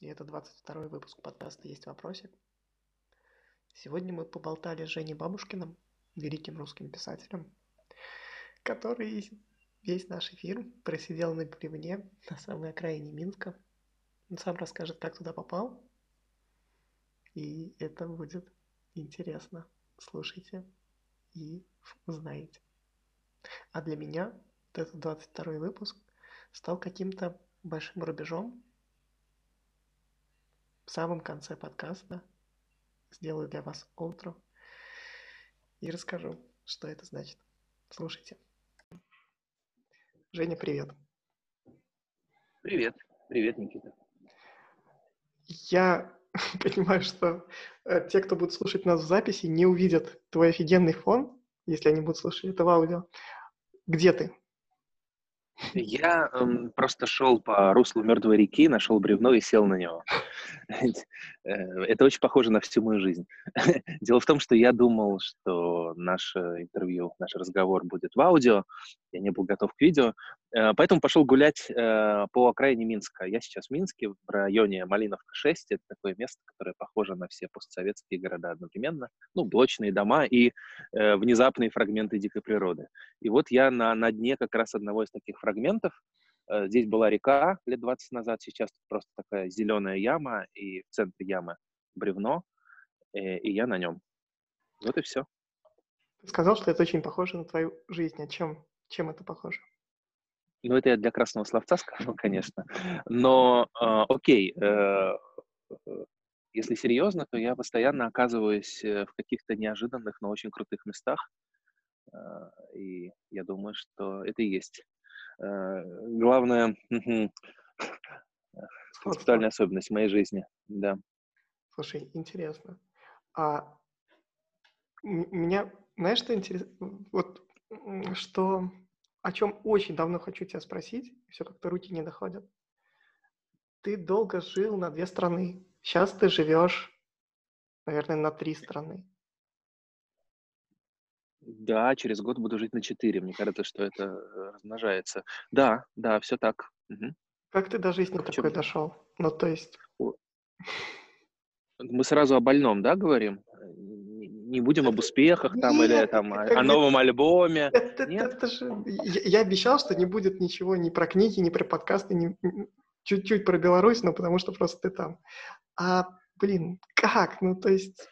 и это 22 выпуск подкаста «Есть вопросик». Сегодня мы поболтали с Женей Бабушкиным, великим русским писателем, который весь наш эфир просидел на плевне на самой окраине Минска. Он сам расскажет, как туда попал, и это будет интересно. Слушайте и узнаете. А для меня этот 22 выпуск стал каким-то большим рубежом. В самом конце подкаста сделаю для вас утро и расскажу, что это значит. Слушайте. Женя, привет. Привет. Привет, Никита. Я понимаю, что э, те, кто будет слушать нас в записи, не увидят твой офигенный фон, если они будут слушать это в аудио. Где ты? Я эм, просто шел по руслу мертвой реки, нашел бревно и сел на него. Э, это очень похоже на всю мою жизнь. Дело в том, что я думал, что наше интервью, наш разговор будет в аудио. Я не был готов к видео. Э, поэтому пошел гулять э, по окраине Минска. Я сейчас в Минске, в районе Малиновка-6. Это такое место, которое похоже на все постсоветские города одновременно. Ну, блочные дома и внезапные фрагменты дикой природы. И вот я на, на дне как раз одного из таких фрагментов. Здесь была река лет 20 назад, сейчас просто такая зеленая яма, и в центре ямы бревно, э, и я на нем. Вот и все. Сказал, что это очень похоже на твою жизнь. А чем, чем это похоже? Ну, это я для красного словца сказал, конечно. Но, э, окей, э, если серьезно, то я постоянно оказываюсь э, в каких-то неожиданных, но очень крутых местах. Э, и я думаю, что это и есть. Э, главная концептуальная особенность моей жизни, да. Слушай, интересно. А меня, знаешь, что интересно? Вот что, о чем очень давно хочу тебя спросить, все как-то руки не доходят. Ты долго жил на две страны. Сейчас ты живешь, наверное, на три страны. Да, через год буду жить на четыре. Мне кажется, что это размножается. Да, да, все так. Угу. Как ты до жизни такой дошел? Ну, то есть... Мы сразу о больном, да, говорим? Не будем об успехах там Нет, или там о, о новом альбоме. Это, Нет? это же... Я, я обещал, что не будет ничего ни про книги, ни про подкасты, ни... чуть-чуть про Беларусь, но потому что просто ты там. А, блин, как? Ну, то есть...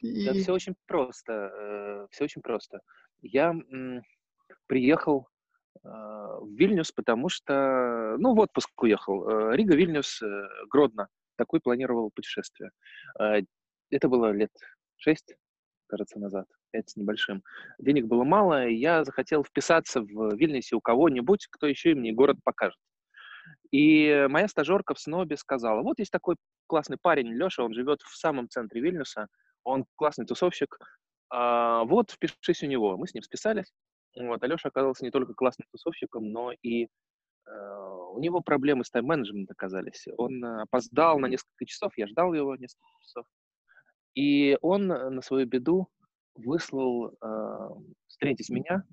И... Да, все очень просто. Э, все очень просто. Я приехал э, в Вильнюс, потому что, ну, в отпуск уехал. Э, Рига, Вильнюс, Гродно такой планировал путешествие. Это было лет шесть, кажется, назад, пять с небольшим. Денег было мало, и я захотел вписаться в Вильнюсе у кого-нибудь, кто еще и мне город покажет. И моя стажерка в СНОБе сказала, вот есть такой классный парень, Леша, он живет в самом центре Вильнюса, он классный тусовщик, а, вот, впишись у него. Мы с ним списались. Вот, Алеша оказался не только классным тусовщиком, но и Э, у него проблемы с тайм-менеджментом оказались. Он э, опоздал на несколько часов, я ждал его несколько часов. И он э, на свою беду выслал э, встретить меня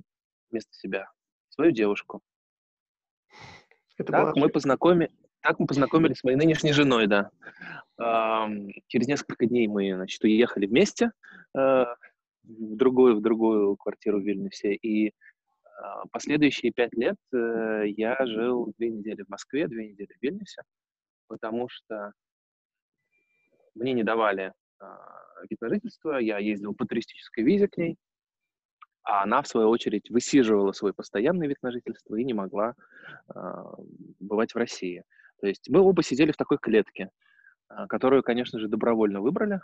вместо себя, свою девушку. Это так, мы познакоми... так мы познакомились с моей нынешней женой, да. Э, через несколько дней мы, значит, уехали вместе э, в другую, в другую квартиру в Вильнюсе. И а, последующие пять лет э, я жил две недели в Москве, две недели в Вильнюсе, потому что мне не давали вид на жительство, я ездил по туристической визе к ней, а она, в свою очередь, высиживала свой постоянный вид на жительство и не могла а, бывать в России. То есть мы оба сидели в такой клетке, которую, конечно же, добровольно выбрали.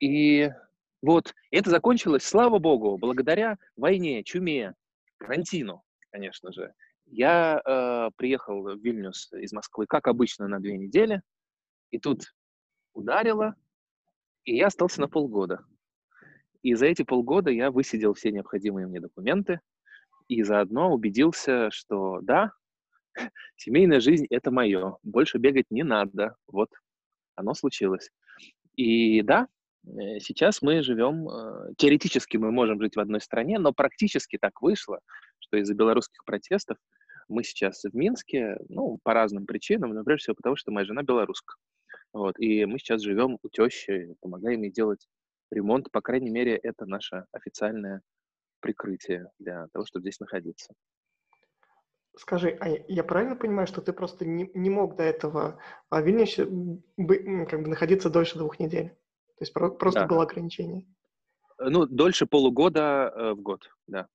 И вот это закончилось, слава богу, благодаря войне, чуме, карантину, конечно же. Я э, приехал в Вильнюс из Москвы, как обычно, на две недели, и тут ударило, и я остался на полгода. И за эти полгода я высидел все необходимые мне документы, и заодно убедился, что да, семейная жизнь — это мое, больше бегать не надо, вот оно случилось. И да, Э, сейчас мы живем, э, теоретически мы можем жить в одной стране, но практически так вышло, что из-за белорусских протестов мы сейчас в Минске, ну, по разным причинам, но прежде всего потому, что моя жена белоруска. Вот, и мы сейчас живем у тещи, помогаем ей делать ремонт. По крайней мере, это наше официальное прикрытие для того, чтобы здесь находиться. Скажи, а я правильно понимаю, что ты просто не, не мог до этого в Вильнюсе как бы находиться дольше двух недель? То есть про, просто да. было ограничение? Ну, дольше полугода э, в год, да.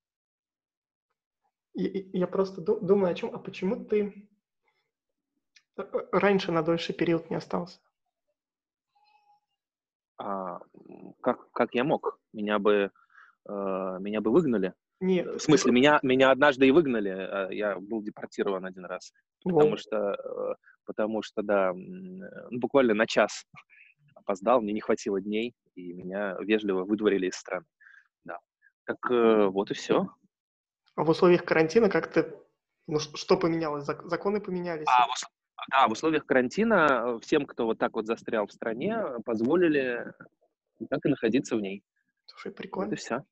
И, я просто думаю о чем, а почему ты э, э, раньше на дольший период не остался? А, как, как я мог? Меня бы, э, меня бы выгнали. Нет. В смысле, меня, меня однажды и выгнали. А я был депортирован один раз. Потому что, э, потому что, да, ну, буквально на час опоздал, мне не хватило дней, и меня вежливо выдворили из страны. Да. Так э, вот и все. А в условиях карантина как-то, ну, что поменялось? Законы поменялись? А, да, в условиях карантина всем, кто вот так вот застрял в стране, позволили так и находиться в ней. Слушай, прикольно. Вот и все.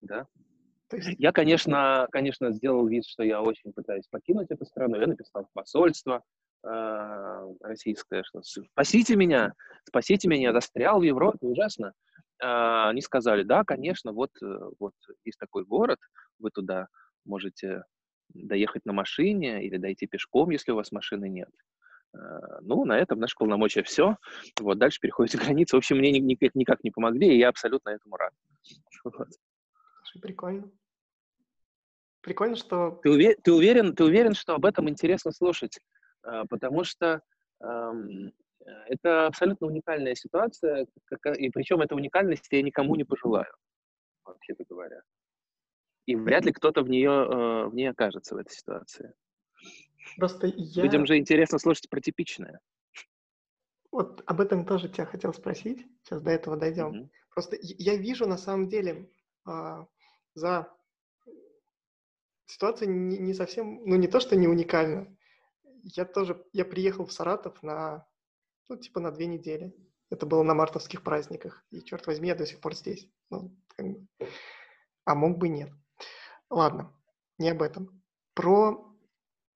Да. Есть... Я, конечно, конечно, сделал вид, что я очень пытаюсь покинуть эту страну. Я написал в посольство э, российское, что спасите меня, спасите меня, я застрял в Европе, ужасно. Э, они сказали, да, конечно, вот, э, вот есть такой город, вы туда можете доехать на машине или дойти пешком, если у вас машины нет. Э, ну, на этом наши полномочия все. Вот, дальше переходите границу. В общем, мне никак, никак не помогли, и я абсолютно этому рад. Вот. Прикольно. Прикольно, что... Ты, увер... ты, уверен, ты уверен, что об этом интересно слушать? Э, потому что эм, это абсолютно уникальная ситуация, и причем эта уникальность я никому не пожелаю, вообще говоря. И вряд ли кто-то в нее, э, в ней окажется в этой ситуации. Просто я... Людям же интересно слушать про типичное. Вот об этом тоже тебя хотел спросить. Сейчас до этого дойдем. Mm-hmm. Просто я вижу на самом деле а, за ситуация не, не совсем, ну не то, что не уникальна. Я тоже, я приехал в Саратов на, ну типа на две недели. Это было на мартовских праздниках. И, черт возьми, я до сих пор здесь. Ну, как бы. А мог бы нет. Ладно, не об этом. Про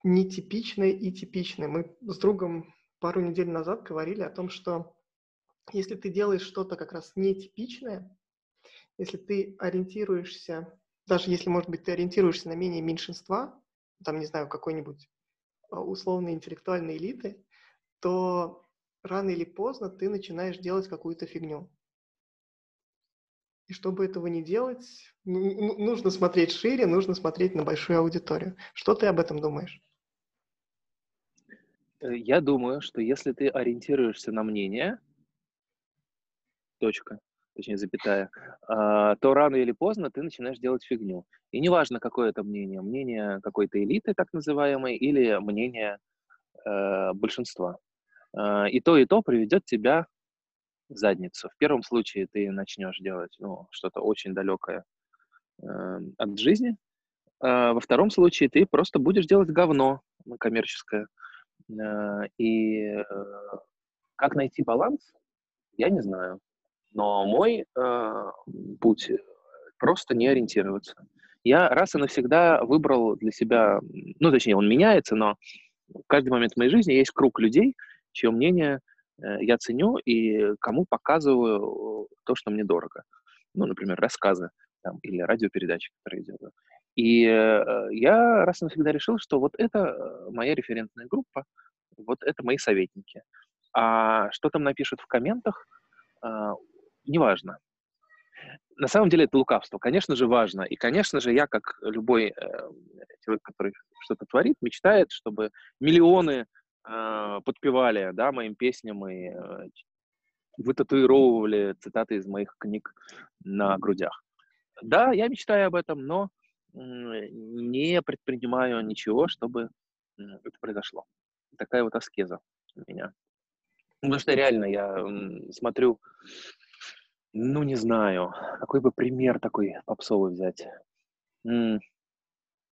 нетипичное и типичное. Мы с другом пару недель назад говорили о том, что если ты делаешь что-то как раз нетипичное, если ты ориентируешься, даже если, может быть, ты ориентируешься на мнение меньшинства, там, не знаю, какой-нибудь а, условной интеллектуальной элиты, то рано или поздно ты начинаешь делать какую-то фигню. И чтобы этого не делать, ну, ну, нужно смотреть шире, нужно смотреть на большую аудиторию. Что ты об этом думаешь? Э, я думаю, что если ты ориентируешься на мнение, точка, точнее запятая, а, то рано или поздно ты начинаешь делать фигню. И неважно, какое это мнение, мнение какой-то элиты, так называемой, или мнение э, большинства. Э, и то, и то приведет тебя задницу. В первом случае ты начнешь делать ну, что-то очень далекое э, от жизни. А во втором случае ты просто будешь делать говно коммерческое. Э, и э, как найти баланс, я не знаю. Но мой э, путь просто не ориентироваться. Я раз и навсегда выбрал для себя, ну, точнее, он меняется, но в каждый момент в моей жизни есть круг людей, чье мнение я ценю и кому показываю то, что мне дорого. Ну, например, рассказы там, или радиопередачи, которые делаю. И э, я раз и навсегда решил, что вот это э, моя референтная группа, вот это мои советники. А что там напишут в комментах, э, неважно. На самом деле это лукавство. Конечно же, важно. И, конечно же, я, как любой э, человек, который что-то творит, мечтает, чтобы миллионы э, подпевали да, моим песням и э, вытатуировывали цитаты из моих книг на грудях. Да, я мечтаю об этом, но не предпринимаю ничего, чтобы это произошло. Такая вот аскеза у меня. Потому что реально я смотрю, ну не знаю, какой бы пример такой попсовый взять.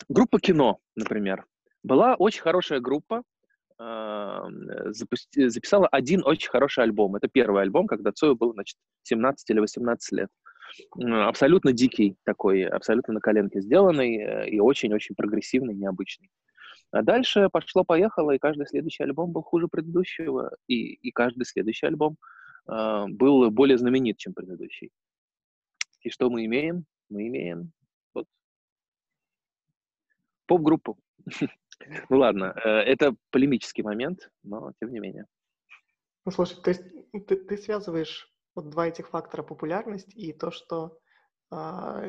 Группа кино, например. Была очень хорошая группа, записала один очень хороший альбом. Это первый альбом, когда Цою было, значит, 17 или 18 лет. абсолютно дикий такой, абсолютно на коленке сделанный э, и очень-очень прогрессивный, необычный. А дальше пошло-поехало, и каждый следующий альбом был хуже предыдущего, и, и каждый следующий альбом э, был более знаменит, чем предыдущий. И что мы имеем? Мы имеем вот, поп-группу. ну ладно, э, это полемический момент, но тем не менее. Ну слушай, то есть ты, ты связываешь вот два этих фактора популярность и то, что а,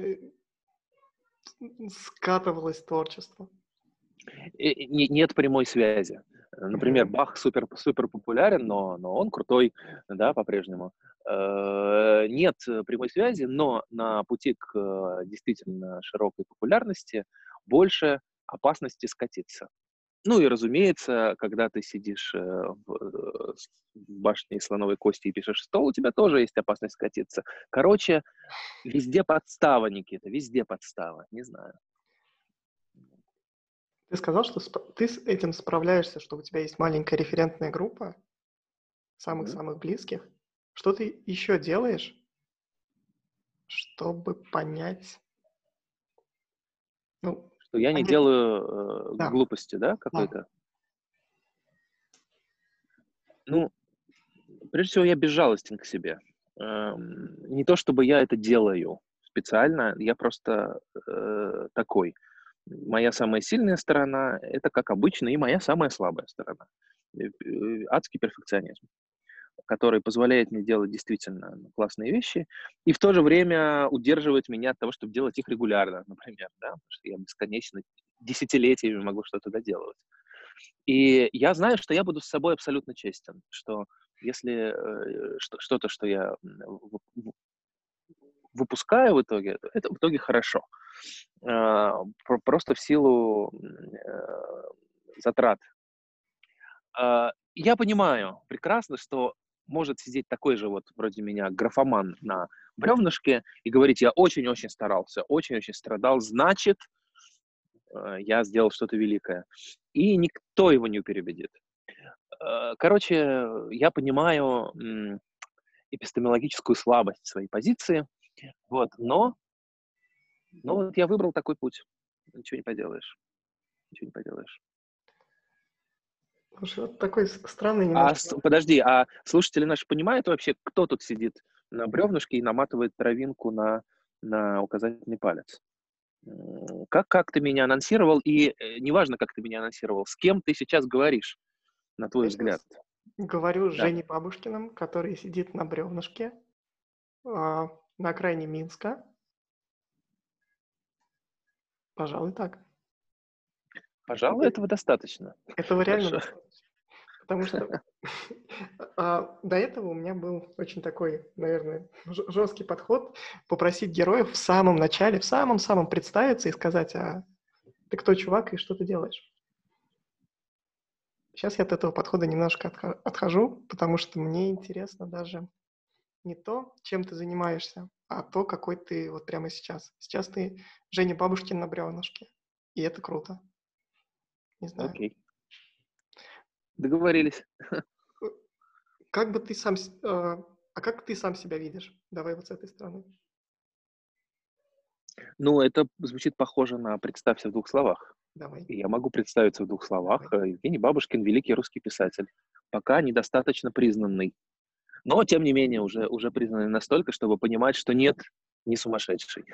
скатывалось творчество. И, нет прямой связи. Например, Бах супер, супер популярен, но, но он крутой, да, по-прежнему. Э, нет прямой связи, но на пути к э, действительно широкой популярности больше опасности скатиться. Ну и, разумеется, когда ты сидишь э, в, в башне слоновой кости и пишешь стол, у тебя тоже есть опасность скатиться. Короче, везде подстава, Никита, везде подстава, не знаю. Ты сказал, что ты с этим справляешься, что у тебя есть маленькая референтная группа самых-самых близких. Что ты еще делаешь, чтобы понять, ну, что я не понять... делаю э, да. глупости, да, какой-то? Да. Ну, прежде всего, я безжалостен к себе. Эм, не то чтобы я это делаю специально, я просто э, такой моя самая сильная сторона – это, как обычно, и моя самая слабая сторона. Э, э, адский перфекционизм, который позволяет мне делать действительно классные вещи и в то же время удерживает меня от того, чтобы делать их регулярно, например, да, потому что я бесконечно десятилетиями могу что-то доделывать. И я знаю, что я буду с собой абсолютно честен, что если э, что-то, что я выпускаю в итоге, это в итоге хорошо. А, просто в силу э, затрат. А, я понимаю прекрасно, что может сидеть такой же вот вроде меня графоман на бревнышке и говорить, я очень-очень старался, очень-очень страдал, значит, э, я сделал что-то великое. И никто его не переубедит. А, короче, я понимаю эпистемологическую слабость своей позиции, вот, но ну, вот я выбрал такой путь. Ничего не поделаешь. Ничего не поделаешь. Слушай, вот такой странный а немножко... А, подожди, а слушатели наши понимают вообще, кто тут сидит на бревнышке и наматывает травинку на, на указательный палец? Как, как ты меня анонсировал, и э, неважно, как ты меня анонсировал, с кем ты сейчас говоришь, на твой Я взгляд? Говорю с да. Женей Бабушкиным, который сидит на бревнышке э, на окраине Минска, Пожалуй, так. Пожалуй, этого достаточно. Этого реально Хорошо. достаточно. Потому что а, до этого у меня был очень такой, наверное, жесткий подход попросить героев в самом начале, в самом-самом представиться и сказать, а ты кто, чувак, и что ты делаешь? Сейчас я от этого подхода немножко отхожу, потому что мне интересно даже не то, чем ты занимаешься, а то, какой ты вот прямо сейчас. Сейчас ты Женя Бабушкин на бревнышке, и это круто. Не знаю. Окей. Договорились. Э, как бы ты сам... Э, а как ты сам себя видишь? Давай вот с этой стороны. Ну, это звучит похоже на «представься в двух словах». Давай. я могу представиться в двух словах. Давай. Евгений Бабушкин – великий русский писатель, пока недостаточно признанный но, тем не менее, уже, уже признаны настолько, чтобы понимать, что нет, не сумасшедший.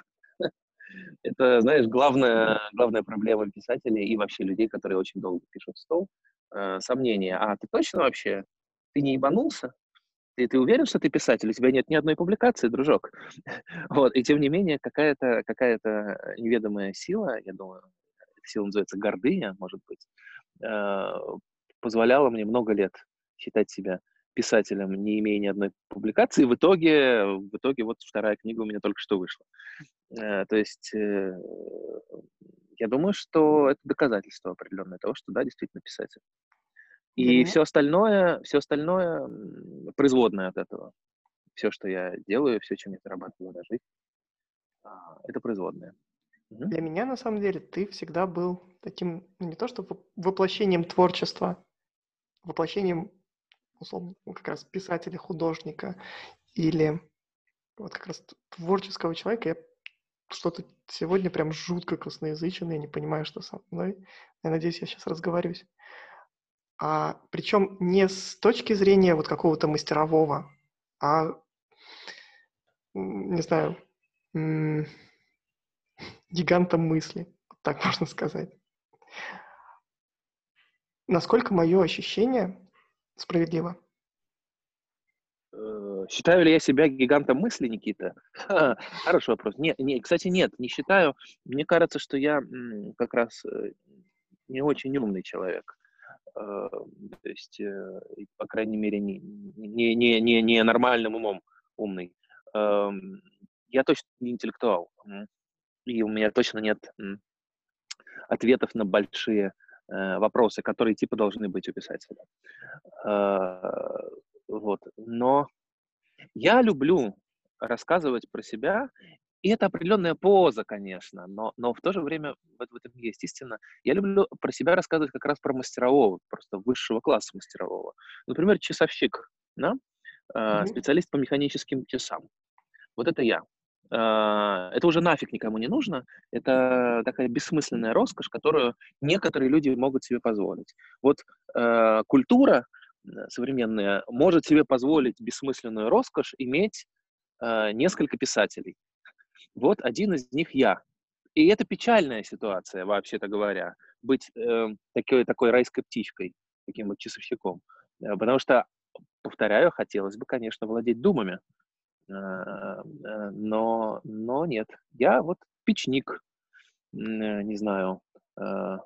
Это, знаешь, главная, главная проблема писателей и вообще людей, которые очень долго пишут стол, э, сомнения. А ты точно вообще? Ты не ебанулся? Ты, ты уверен, что ты писатель? У тебя нет ни одной публикации, дружок. вот, и тем не менее, какая-то какая неведомая сила, я думаю, сила называется гордыня, может быть, э, позволяла мне много лет считать себя писателем, не имея ни одной публикации. В итоге, в итоге вот вторая книга у меня только что вышла. Э, то есть э, я думаю, что это доказательство определенное того, что да, действительно писатель. И mm-hmm. все остальное, все остальное производное от этого. Все, что я делаю, все, чем я зарабатываю на жизнь, а, это производное. Mm-hmm. Для меня, на самом деле, ты всегда был таким, ну, не то что воплощением творчества, воплощением условно, ну, как раз писателя, художника или вот как раз творческого человека, я что-то сегодня прям жутко косноязычен, я не понимаю, что со мной. Я надеюсь, я сейчас разговорюсь. А, причем не с точки зрения вот какого-то мастерового, а, не знаю, гигантом мысли, так можно сказать. Насколько мое ощущение справедливо? Э, считаю ли я себя гигантом мысли, Никита? Хороший вопрос. Не, не, кстати, нет, не считаю. Мне кажется, что я как раз э, не очень умный человек. Э, то есть, по крайней мере, не, не, не, не, не нормальным умом умный. Эм, я точно не интеллектуал. И у меня точно нет ответов на большие вопросы, которые типа должны быть у писателя. Вот. Но я люблю рассказывать про себя, и это определенная поза, конечно, но, но в то же время в, в этом есть истина. Я люблю про себя рассказывать как раз про мастерового, просто высшего класса мастерового. Например, часовщик, да? mm-hmm. специалист по механическим часам. Вот это я. А, это уже нафиг никому не нужно. Это такая бессмысленная роскошь, которую некоторые люди могут себе позволить. Вот э, культура современная может себе позволить бессмысленную роскошь иметь э, несколько писателей. Вот один из них я. И это печальная ситуация, вообще-то говоря, быть э, такой, такой райской птичкой, таким вот часовщиком. Э, потому что, повторяю, хотелось бы, конечно, владеть думами, э, э, но, но нет. Я вот печник, э, не знаю, э,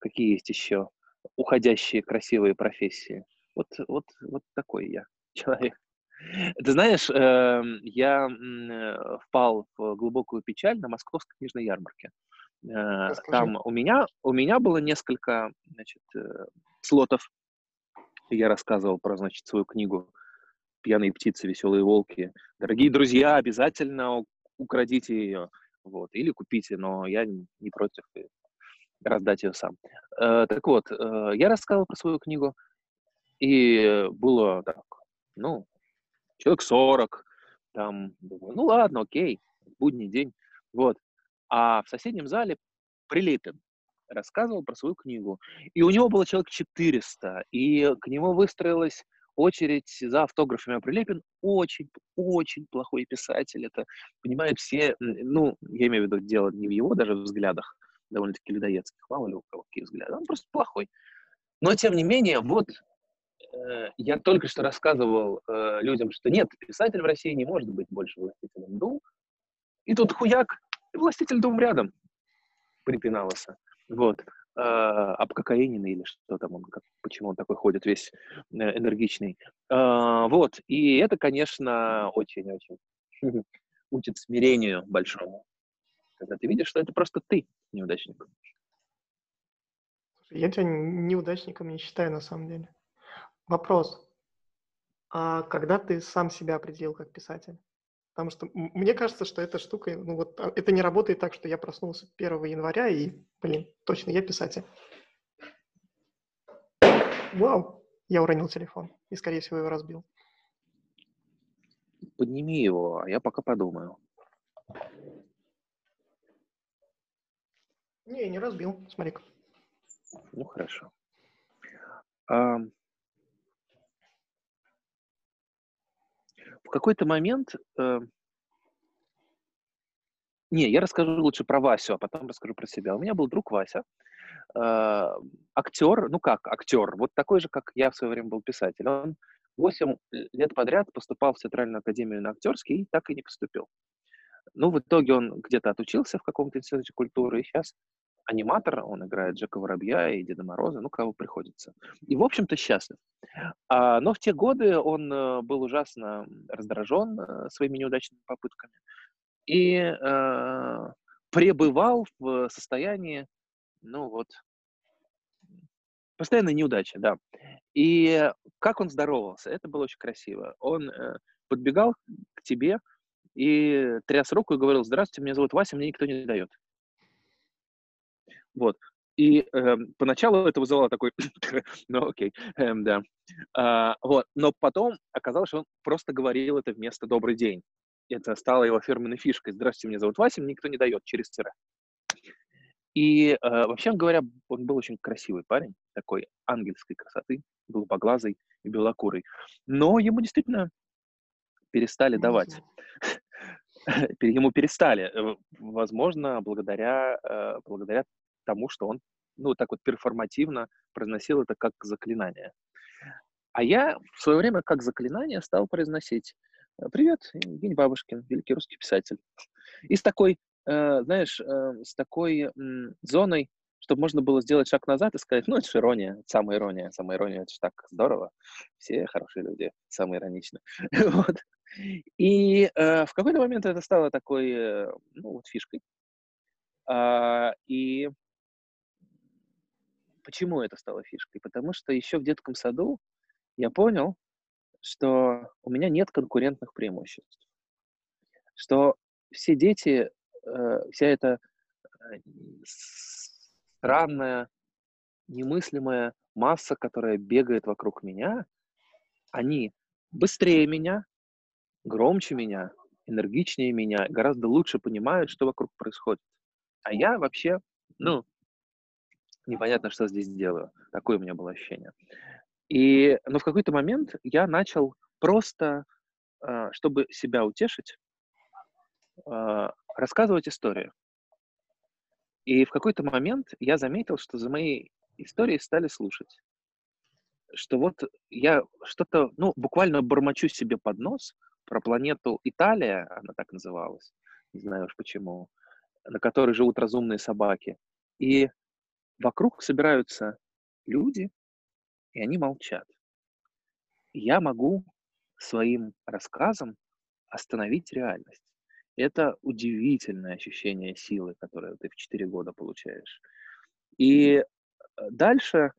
какие есть еще уходящие красивые профессии. Вот, вот, вот такой я человек. Ты знаешь, эм, я э, впал в глубокую печаль на Московской книжной ярмарке. Э, Расскажи. Там у меня, у меня было несколько значит, э, слотов. Я рассказывал про значит, свою книгу «Пьяные птицы, веселые волки». Дорогие друзья, обязательно украдите ее. Вот, или купите, но я не против раздать ее сам. Э, так вот, э, я рассказывал про свою книгу, и было так, ну, человек 40, там, думаю, ну ладно, окей, будний день, вот. А в соседнем зале Прилепин рассказывал про свою книгу, и у него было человек 400, и к нему выстроилась очередь за автографами. А Прилепин очень, очень плохой писатель. Это понимают все, ну, я имею в виду дело не в его даже взглядах, довольно-таки людоедских, мало ли у кого какие взгляды, он просто плохой. Но, тем не менее, вот э, я только что рассказывал э, людям, что нет, писатель в России не может быть больше властителем дум, и тут хуяк, и властитель дум рядом припинался. Вот. Э, об кокаине или что там он, как, почему он такой ходит весь э, энергичный. Э, вот. И это, конечно, очень-очень учит смирению большому когда ты видишь, что это просто ты неудачник. Я тебя неудачником не считаю на самом деле. Вопрос. А когда ты сам себя определил как писатель? Потому что мне кажется, что эта штука, ну вот а, это не работает так, что я проснулся 1 января и, блин, точно я писатель. Вау, я уронил телефон и, скорее всего, его разбил. Подними его, а я пока подумаю. Не, не разбил, смотри-ка. Ну, хорошо. А... В какой-то момент... Э... Не, я расскажу лучше про Васю, а потом расскажу про себя. У меня был друг Вася, э, актер, ну как актер, вот такой же, как я в свое время был писатель. Он 8 лет подряд поступал в театральную академию на актерский и так и не поступил. Ну, в итоге он где-то отучился в каком-то институте культуры, и сейчас аниматор, он играет Джека Воробья и Деда Мороза, ну, кого приходится. И, в общем-то, счастлив. А, но в те годы он э, был ужасно раздражен э, своими неудачными попытками и э, пребывал в состоянии, ну вот, постоянной неудачи, да. И как он здоровался, это было очень красиво. Он э, подбегал к тебе и тряс руку и говорил, здравствуйте, меня зовут Вася, мне никто не дает. Вот. И э, поначалу это вызывало такой, ну окей, э, да. А, вот. Но потом оказалось, что он просто говорил это вместо «добрый день». это стало его фирменной фишкой. Здравствуйте, меня зовут Вася, мне никто не дает через тире. И э, вообще говоря, он был очень красивый парень, такой ангельской красоты, голубоглазый и белокурый. Но ему действительно перестали давать. Ему перестали, э, возможно, благодаря, э, благодаря тому, что он ну, так вот перформативно произносил это как заклинание. А я в свое время как заклинание стал произносить «Привет, Евгений Бабушкин, великий русский писатель». И с такой, э, знаешь, э, с такой э, зоной, чтобы можно было сделать шаг назад и сказать, ну, это же ирония, самая ирония, самая ирония, это же так здорово, все хорошие люди, самые ироничные. вот. И э, в какой-то момент это стало такой, э, ну, вот фишкой. А, и почему это стало фишкой? Потому что еще в детском саду я понял, что у меня нет конкурентных преимуществ. Что все дети, э, вся эта э, странная, немыслимая масса, которая бегает вокруг меня, они быстрее меня, громче меня, энергичнее меня, гораздо лучше понимают, что вокруг происходит. А я вообще, ну, непонятно, что здесь делаю. Такое у меня было ощущение. И, но в какой-то момент я начал просто, а, чтобы себя утешить, а, рассказывать истории. И в какой-то момент я заметил, что за моей историей стали слушать. Что вот я что-то, ну, буквально бормочу себе под нос про планету Италия, она так называлась, не знаю уж почему, на которой живут разумные собаки. И вокруг собираются люди, и они молчат. я могу своим рассказом остановить реальность. Это удивительное ощущение силы, которое ты в 4 года получаешь. И э, дальше,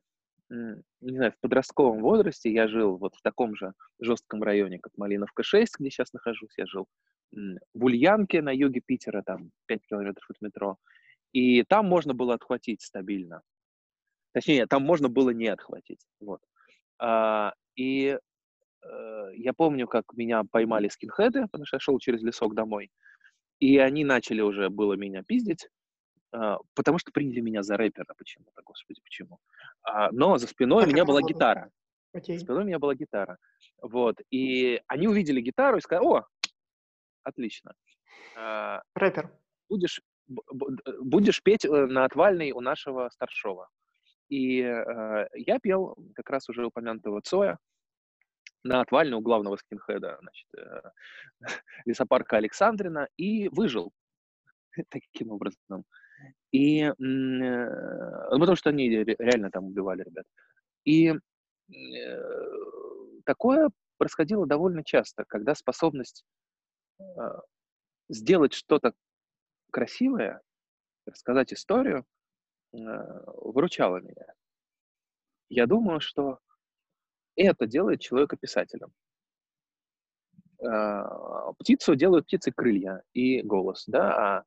не знаю, в подростковом возрасте я жил вот в таком же жестком районе, как Малиновка 6, где сейчас нахожусь. Я жил в Ульянке на юге Питера, там 5 километров от метро. И там можно было отхватить стабильно. Точнее, там можно было не отхватить. Вот. А, и э, я помню, как меня поймали скинхеды, потому что я шел через лесок домой. И они начали уже было меня пиздить, э, потому что приняли меня за рэпера почему-то, господи, почему. А, но за спиной а у меня была было? гитара. Okay. За спиной у меня была гитара. Вот. И они увидели гитару и сказали, о, отлично. Э, Рэпер. Будешь, будешь петь э, на отвальной у нашего старшего. И э, я пел как раз уже упомянутого Цоя на отвальне у главного скинхеда, значит, э, лесопарка Александрина, и выжил таким образом. И э, ну, потому что они реально там убивали ребят. И э, такое происходило довольно часто, когда способность э, сделать что-то красивое, рассказать историю, Э, выручало меня. Я думаю, что это делает человека писателем. А, птицу делают птицы крылья и голос, да,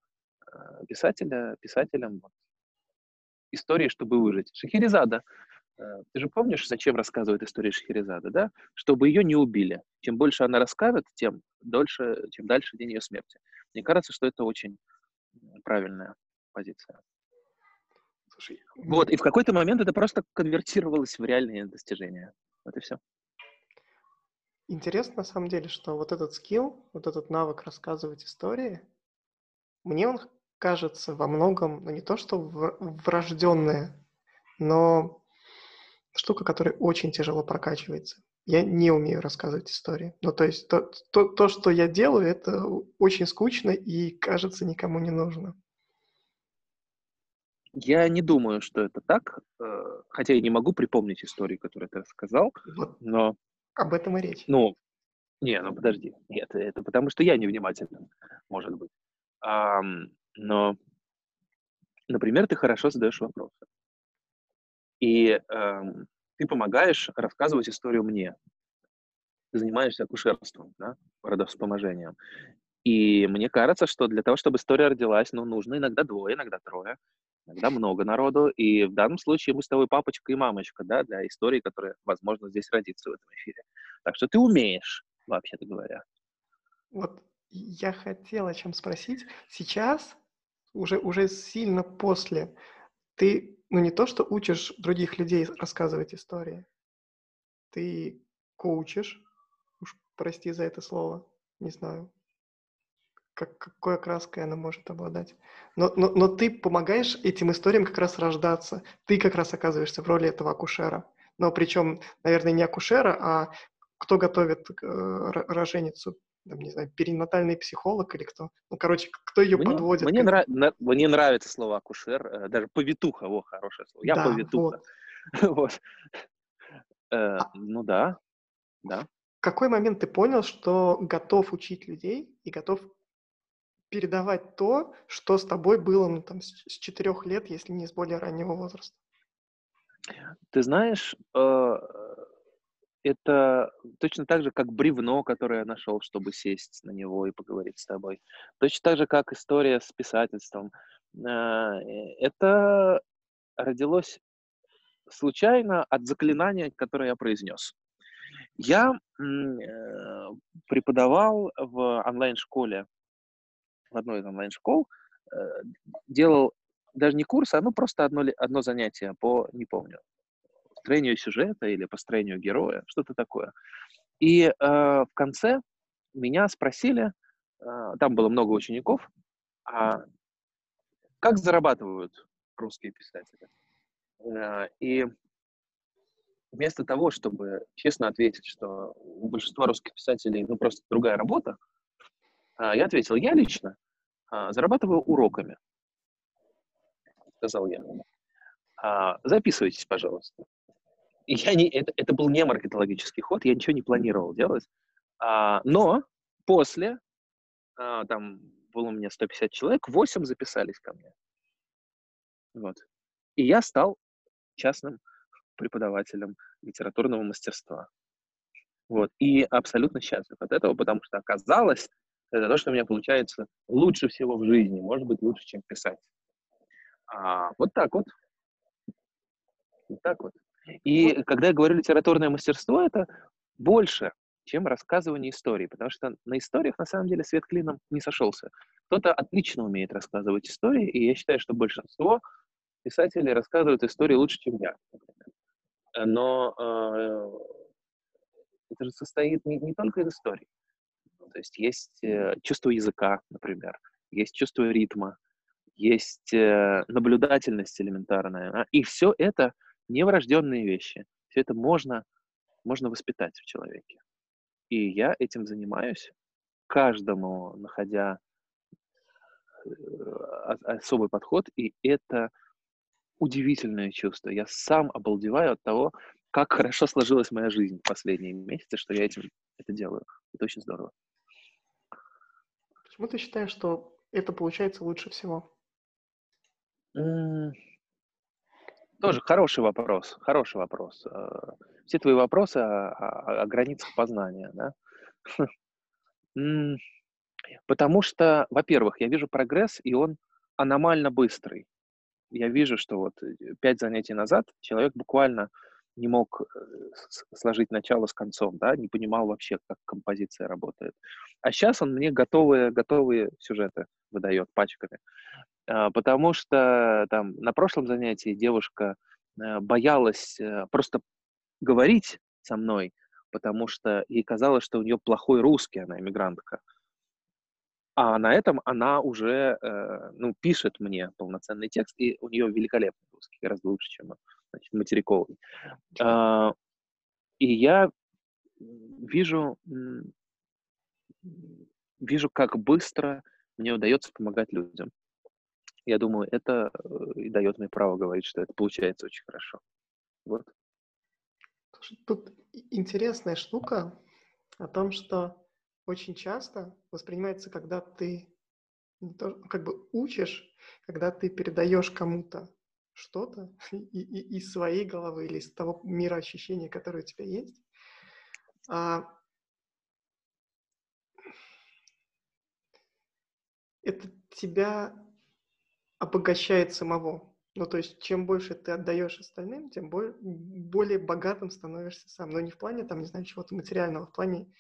а, писателя, писателем истории, чтобы выжить. Шахерезада. Э, ты же помнишь, зачем рассказывает история Шахерезада, да? Чтобы ее не убили. Чем больше она расскажет, тем дольше, чем дальше день ее смерти. Мне кажется, что это очень правильная позиция. Слушай, вот, и в какой-то момент это просто конвертировалось в реальные достижения. Вот и все. Интересно, на самом деле, что вот этот скилл, вот этот навык рассказывать истории, мне он кажется во многом, ну не то что врожденная, но штука, которая очень тяжело прокачивается. Я не умею рассказывать истории. Ну, то есть то, то, то, что я делаю, это очень скучно и, кажется, никому не нужно. Я не думаю, что это так, э, хотя я не могу припомнить историю, которую ты рассказал, но... Об этом и речь. Ну, не, ну подожди, нет, это потому что я невнимателен, может быть. А, но, например, ты хорошо задаешь вопросы. И э, ты помогаешь рассказывать историю мне. Ты занимаешься акушерством, да, родовспоможением. И мне кажется, что для того, чтобы история родилась, ну, нужно иногда двое, иногда трое иногда много народу, и в данном случае мы с тобой папочка и мамочка, да, для истории, которая, возможно, здесь родится в этом эфире. Так что ты умеешь, вообще-то говоря. Вот я хотел о чем спросить. Сейчас, уже, уже сильно после, ты, ну не то, что учишь других людей рассказывать истории, ты коучишь, уж прости за это слово, не знаю, как, какой окраской она может обладать. Но, но, но ты помогаешь этим историям как раз рождаться. Ты как раз оказываешься в роли этого акушера. Но причем, наверное, не акушера, а кто готовит э, роженицу, там, не знаю, перинатальный психолог или кто. Ну, короче, кто ее мне, подводит. Мне, нрав... мне нравится слово акушер, э, даже повитуха, о, хорошее слово. Я да, повитуха. Вот. вот. Э, а... Ну да, да. В какой момент ты понял, что готов учить людей и готов передавать то, что с тобой было ну, там, с четырех лет, если не с более раннего возраста? Ты знаешь, э, это точно так же, как бревно, которое я нашел, чтобы сесть на него и поговорить с тобой. Точно так же, как история с писательством. Э, это родилось случайно от заклинания, которое я произнес. Я э, преподавал в онлайн-школе, в одной из онлайн-школ, э, делал даже не курс, а ну просто одно, одно занятие по, не помню, построению сюжета или построению героя, что-то такое. И э, в конце меня спросили, э, там было много учеников, а как зарабатывают русские писатели? Э, и вместо того, чтобы честно ответить, что у большинства русских писателей ну, просто другая работа, я ответил, я лично э, зарабатываю уроками, сказал я. А, записывайтесь, пожалуйста. И я не, это, это был не маркетологический ход, я ничего не планировал делать. А, но после, а, там было у меня 150 человек, 8 записались ко мне. Вот. И я стал частным преподавателем литературного мастерства. Вот. И абсолютно счастлив от этого, потому что оказалось, это то, что у меня получается лучше всего в жизни, может быть, лучше, чем писать. А, вот так вот. Вот так вот. И когда я говорю литературное мастерство, это больше, чем рассказывание истории, потому что на историях, на самом деле, свет клином не сошелся. Кто-то отлично умеет рассказывать истории, и я считаю, что большинство писателей рассказывают истории лучше, чем я. Но э, это же состоит не, не только из истории. То есть есть э, чувство языка, например, есть чувство ритма, есть э, наблюдательность элементарная. А, и все это – неврожденные вещи. Все это можно, можно воспитать в человеке. И я этим занимаюсь, каждому находя э, особый подход, и это удивительное чувство. Я сам обалдеваю от того, как хорошо сложилась моя жизнь в последние месяцы, что я этим это делаю. Это очень здорово. Почему ты считаешь, что это получается лучше всего? Тоже хороший вопрос, хороший вопрос. Э, все твои вопросы о, о, о границах познания, да? Потому что, во-первых, я вижу прогресс, и он аномально быстрый. Я вижу, что вот э, пять занятий назад человек буквально не мог э, сложить начало с концом, да, не понимал вообще, как композиция работает. А сейчас он мне готовые, готовые сюжеты выдает пачками. А, потому что там на прошлом занятии девушка э, боялась э, просто говорить со мной, потому что ей казалось, что у нее плохой русский, она иммигрантка. А на этом она уже ну, пишет мне полноценный текст, и у нее великолепный русский, гораздо лучше, чем значит, материковый. А, и я вижу, вижу, как быстро мне удается помогать людям. Я думаю, это э, и дает мне право говорить, что это получается очень хорошо. Вот. Тут интересная штука о том, что очень часто воспринимается, когда ты как бы учишь, когда ты передаешь кому-то что-то из своей головы или из того мира ощущения, которое у тебя есть, а, это тебя обогащает самого. Ну, то есть, чем больше ты отдаешь остальным, тем более, более богатым становишься сам. Но не в плане, там, не знаю, чего-то материального, а в плане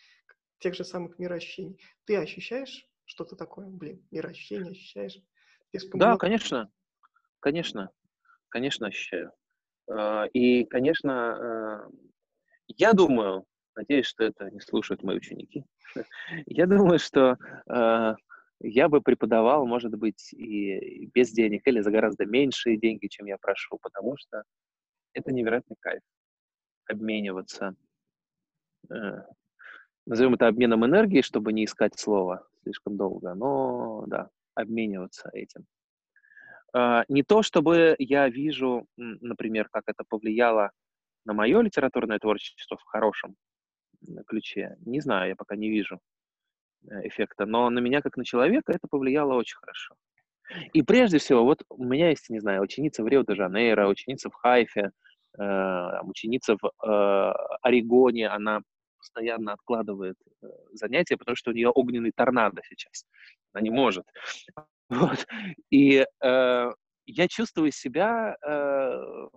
тех же самых мироощущений. Ты ощущаешь что-то такое? Блин, мироощущение ощущаешь? Да, конечно. Конечно. Конечно, ощущаю. А, и, конечно, э, я думаю, надеюсь, что это не слушают мои ученики, я думаю, что э, я бы преподавал, может быть, и без денег, или за гораздо меньшие деньги, чем я прошу, потому что это невероятный кайф обмениваться. Э, назовем это обменом энергии, чтобы не искать слова слишком долго, но да, обмениваться этим. Э, не то, чтобы я вижу, например, как это повлияло на мое литературное творчество в хорошем ключе. Не знаю, я пока не вижу. Э, эффекта, но на меня как на человека это повлияло очень хорошо. И прежде всего, вот у меня есть, не знаю, ученица в Рио-де-Жанейро, ученица в Хайфе, э, ученица в э, Орегоне, она постоянно откладывает э, занятия, потому что у нее огненный торнадо сейчас. Она не может. Вот. И э, я чувствую себя, э,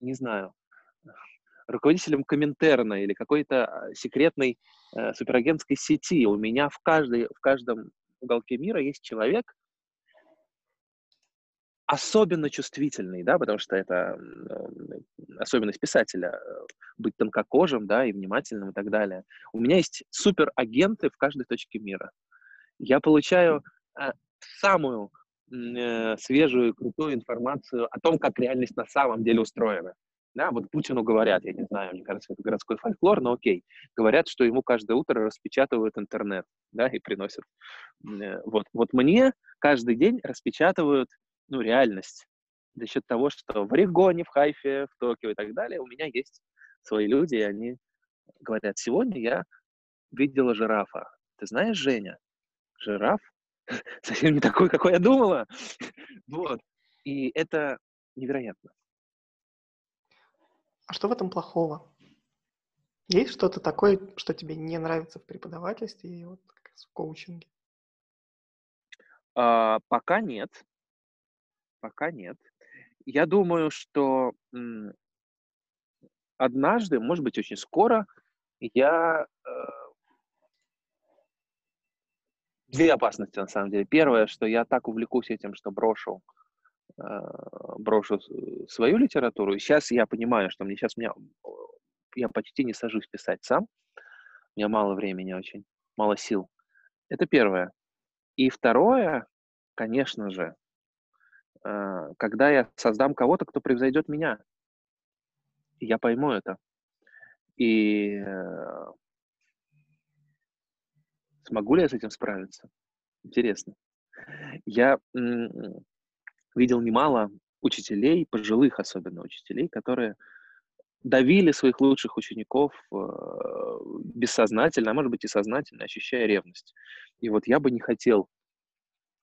не знаю, руководителем Коминтерна или какой-то а, секретной э, суперагентской сети. У меня в, каждой, в каждом уголке мира есть человек, особенно чувствительный, да, потому что это особенность писателя, э, быть тонкокожим, да, и внимательным и так далее. У меня есть суперагенты в каждой точке мира. Я получаю э, самую э, свежую, крутую информацию о том, как реальность на самом деле устроена. Да, вот Путину говорят, я не знаю, мне кажется, это городской фольклор, но окей. Говорят, что ему каждое утро распечатывают интернет, да, и приносят. Э, вот, вот мне каждый день распечатывают, ну, реальность. За счет того, что в Орегоне, в Хайфе, в Токио и так далее у меня есть свои люди, и они говорят, сегодня я видела жирафа. Ты знаешь, Женя, жираф совсем не такой, какой я думала. Вот. И это невероятно. А что в этом плохого? Есть что-то такое, что тебе не нравится в преподавательстве и вот в коучинге? А, пока нет. Пока нет. Я думаю, что однажды, может быть, очень скоро, я э, две опасности на самом деле. Первое, что я так увлекусь этим, что брошу а, брошу свою литературу. сейчас я понимаю, что мне сейчас меня, я почти не сажусь писать сам. У меня мало времени очень, мало сил. Это первое. И второе, конечно же, когда я создам кого-то, кто превзойдет меня. Я пойму это. И э, смогу ли я с этим справиться? Интересно. Я видел немало учителей, пожилых особенно учителей, которые давили своих лучших учеников э, бессознательно, а может быть и сознательно, ощущая ревность. И вот я бы не хотел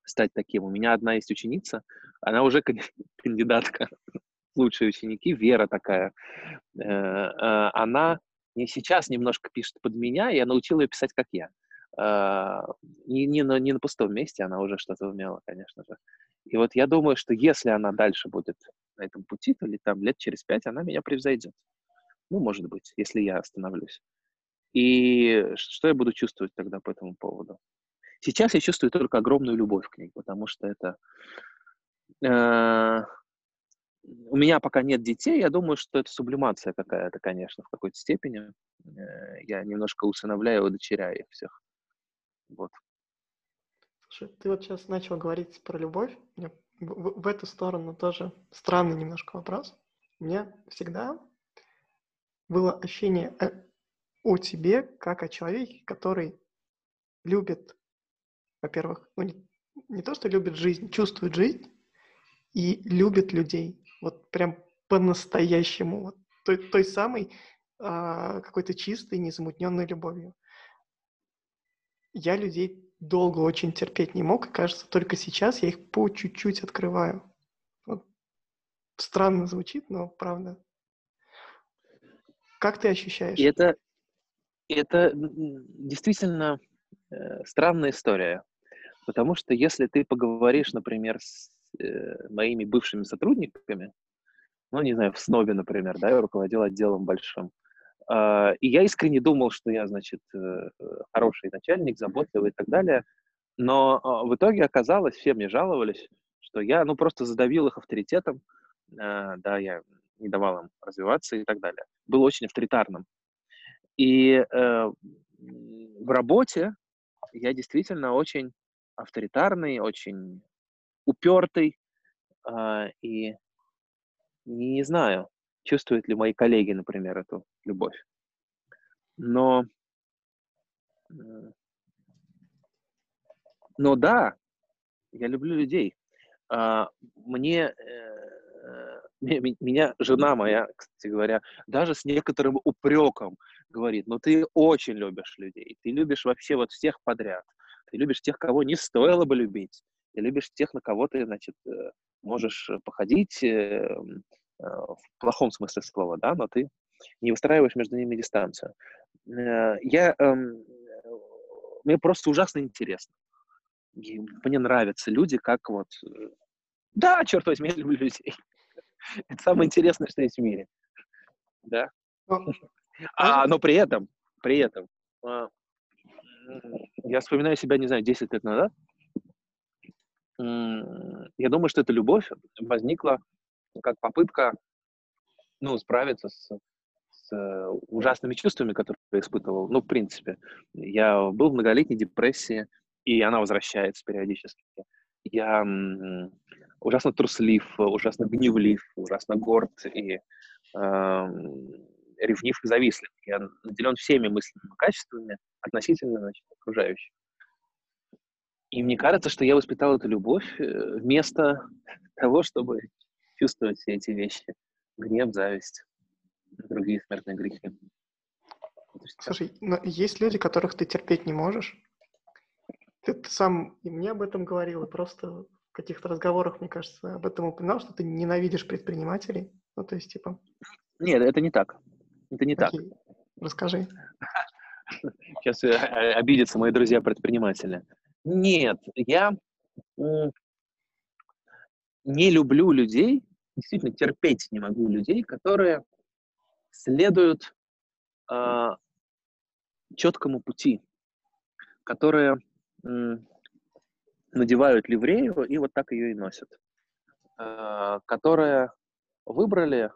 стать таким. У меня одна есть ученица, она уже кандидатка лучшие ученики, Вера такая. Э, э, она сейчас немножко пишет под меня, я научил ее писать, как я. Э, не, не, на, не на пустом месте, она уже что-то умела, конечно же. И вот я думаю, что если она дальше будет на этом пути, то ли там лет через пять она меня превзойдет. Ну, может быть, если я остановлюсь. И что я буду чувствовать тогда по этому поводу? Сейчас я чувствую только огромную любовь к ней, потому что это... Э, у меня пока нет детей, я думаю, что это сублимация какая-то, конечно, в какой-то степени. Э, я немножко усыновляю, удочеряю их всех. Вот. Слушай, ты вот сейчас начал говорить про любовь. В, в эту сторону тоже странный немножко вопрос. У меня всегда было ощущение э, о тебе, как о человеке, который любит, во-первых, ну не, не то, что любит жизнь, чувствует жизнь и любит людей. Вот прям по-настоящему. Вот той, той самой а, какой-то чистой, незамутненной любовью. Я людей долго очень терпеть не мог, и кажется, только сейчас я их по чуть-чуть открываю. Вот. Странно звучит, но правда. Как ты ощущаешь? И это, это действительно э, странная история. Потому что если ты поговоришь, например, с э, моими бывшими сотрудниками, ну, не знаю, в СНОБе, например, да, я руководил отделом большим, и я искренне думал, что я, значит, э, хороший начальник, заботливый и так далее. Но а, в итоге оказалось, все мне жаловались, что я, ну, просто задавил их авторитетом, а, да, я не давал им развиваться и так далее. Был очень авторитарным. И э, в работе я действительно очень авторитарный, очень упертый, э, и не знаю, чувствуют ли мои коллеги, например, эту любовь. Но, но да, я люблю людей. А, мне, э, меня жена моя, кстати говоря, даже с некоторым упреком говорит, ну ты очень любишь людей, ты любишь вообще вот всех подряд, ты любишь тех, кого не стоило бы любить, ты любишь тех, на кого ты, значит, э, можешь походить, Э, в плохом смысле слова, да, но ты не выстраиваешь между ними дистанцию. Э, я, эм, мне просто ужасно интересно. И мне нравятся люди, как вот... Э, да, черт возьми, я люблю людей. Это самое интересное, что есть в мире. Да. Ну, а, но при этом, при этом, я вспоминаю себя, не знаю, 10 лет назад, я думаю, что эта любовь возникла как попытка, ну, справиться с, с э, ужасными чувствами, которые я испытывал. Ну, в принципе, я был в многолетней депрессии, и она возвращается периодически. Я ужасно труслив, ужасно гневлив, ужасно горд и э, ревнив и завистлив. Я наделен всеми мысленными качествами относительно значит, окружающих. И мне кажется, что я воспитал эту любовь э, вместо того, чтобы чувствовать все эти вещи. Гнев, зависть, другие смертные грехи. Слушай, но есть люди, которых ты терпеть не можешь. Ты, ты сам и мне об этом говорил, и просто в каких-то разговорах, мне кажется, об этом упоминал, что ты ненавидишь предпринимателей. Ну, то есть, типа... Нет, это не так. Это не Окей. так. Расскажи. Сейчас э, обидятся мои друзья-предприниматели. Нет, я не люблю людей, действительно терпеть не могу людей, которые следуют э, четкому пути, которые э, надевают ливрею и вот так ее и носят, э, которые выбрали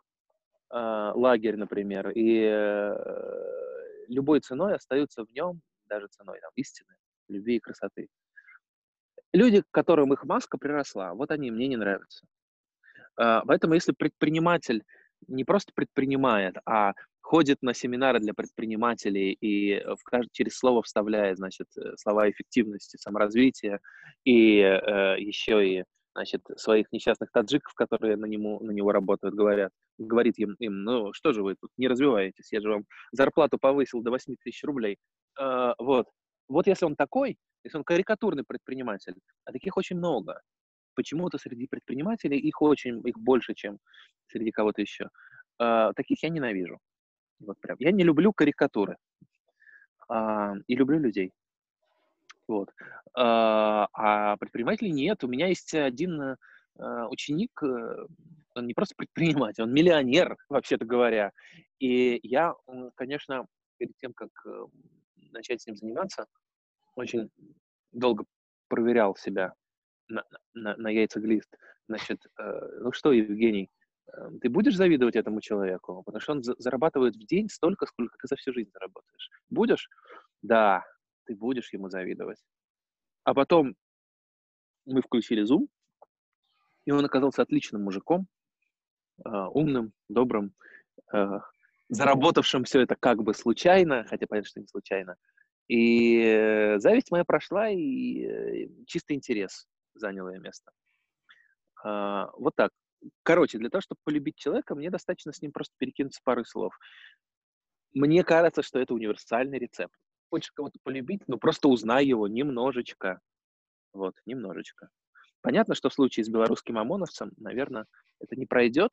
э, лагерь, например, и э, любой ценой остаются в нем, даже ценой там, истины, любви и красоты. Люди, к которым их маска приросла, вот они мне не нравятся. А, поэтому если предприниматель не просто предпринимает, а ходит на семинары для предпринимателей и в кажд... через слово вставляет, значит, э, слова эффективности, саморазвития и э, еще и, значит, своих несчастных таджиков, которые на, нему, на него работают, говорят, говорит им, им, ну, что же вы тут не развиваетесь, я же вам зарплату повысил до 8 тысяч рублей. Э, вот. Вот если он такой, если он карикатурный предприниматель, а таких очень много, почему-то среди предпринимателей их очень, их больше, чем среди кого-то еще. Uh, таких я ненавижу. Вот прям. Я не люблю карикатуры. Uh, и люблю людей. Вот. Uh, а предпринимателей нет. У меня есть один ученик, э, он не просто предприниматель, он миллионер, вообще-то говоря. И я, конечно, перед тем, как э, начать с ним заниматься, очень долго проверял себя на, на, на яйцеглист. Значит, э, ну что, Евгений, э, ты будешь завидовать этому человеку? Потому что он за, зарабатывает в день столько, сколько ты за всю жизнь заработаешь. Будешь? Да, ты будешь ему завидовать. А потом мы включили Zoom, и он оказался отличным мужиком, э, умным, добрым, э, заработавшим все это как бы случайно, хотя понятно, что не случайно, и э, зависть моя прошла, и э, чистый интерес занял ее место. А, вот так. Короче, для того, чтобы полюбить человека, мне достаточно с ним просто перекинуться парой слов. Мне кажется, что это универсальный рецепт. Хочешь кого-то полюбить, ну просто узнай его немножечко. Вот, немножечко. Понятно, что в случае с белорусским ОМОНовцем, наверное, это не пройдет,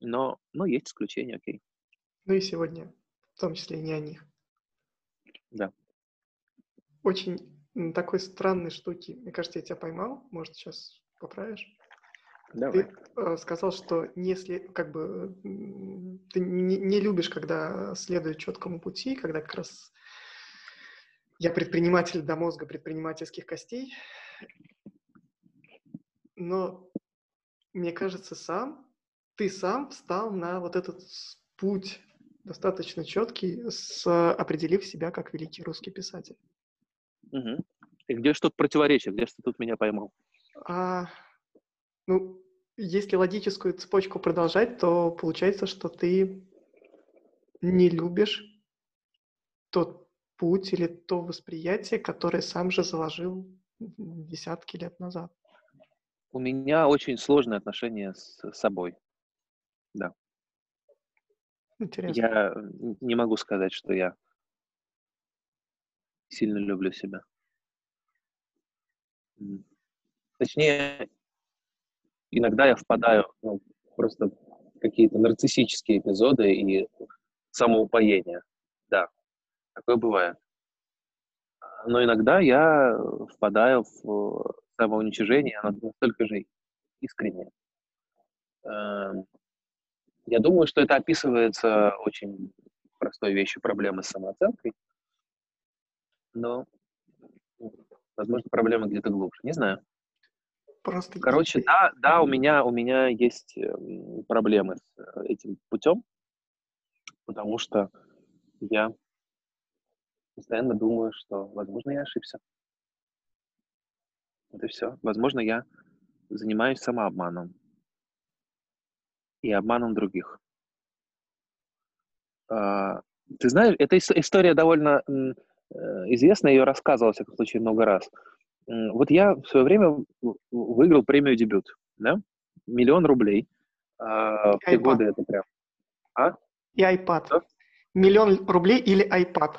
но, но есть исключения, окей. Ну и сегодня, в том числе не о них. Да очень такой странной штуки. Мне кажется, я тебя поймал. Может, сейчас поправишь? Давай. Ты э, сказал, что не след... как бы ты не, не любишь, когда следует четкому пути, когда как раз я предприниматель до мозга предпринимательских костей. Но мне кажется, сам, ты сам встал на вот этот путь достаточно четкий, с, определив себя как великий русский писатель. Угу. И где что-то противоречие, где что тут меня поймал? А, ну, если логическую цепочку продолжать, то получается, что ты не любишь тот путь или то восприятие, которое сам же заложил десятки лет назад. У меня очень сложные отношения с собой. Да. Интересно. Я не могу сказать, что я сильно люблю себя. Точнее, иногда я впадаю ну, просто в какие-то нарциссические эпизоды и самоупоение. Да, такое бывает. Но иногда я впадаю в самоуничижение, оно настолько же искреннее. Эм, я думаю, что это описывается очень простой вещью проблемы с самооценкой, но, возможно, проблема где-то глубже. Не знаю. Просто Короче, да, да, у меня, у меня есть эм, проблемы с э, этим путем, потому что я постоянно думаю, что, возможно, я ошибся. Вот и все. Возможно, я занимаюсь самообманом и обманом других. А, ты знаешь, эта история довольно э, известная, ее рассказывал, в всяком случае, много раз. Вот я в свое время выиграл премию «Дебют», да? Миллион рублей. А, в те годы это прям... А? И iPad. Что? Миллион рублей или iPad?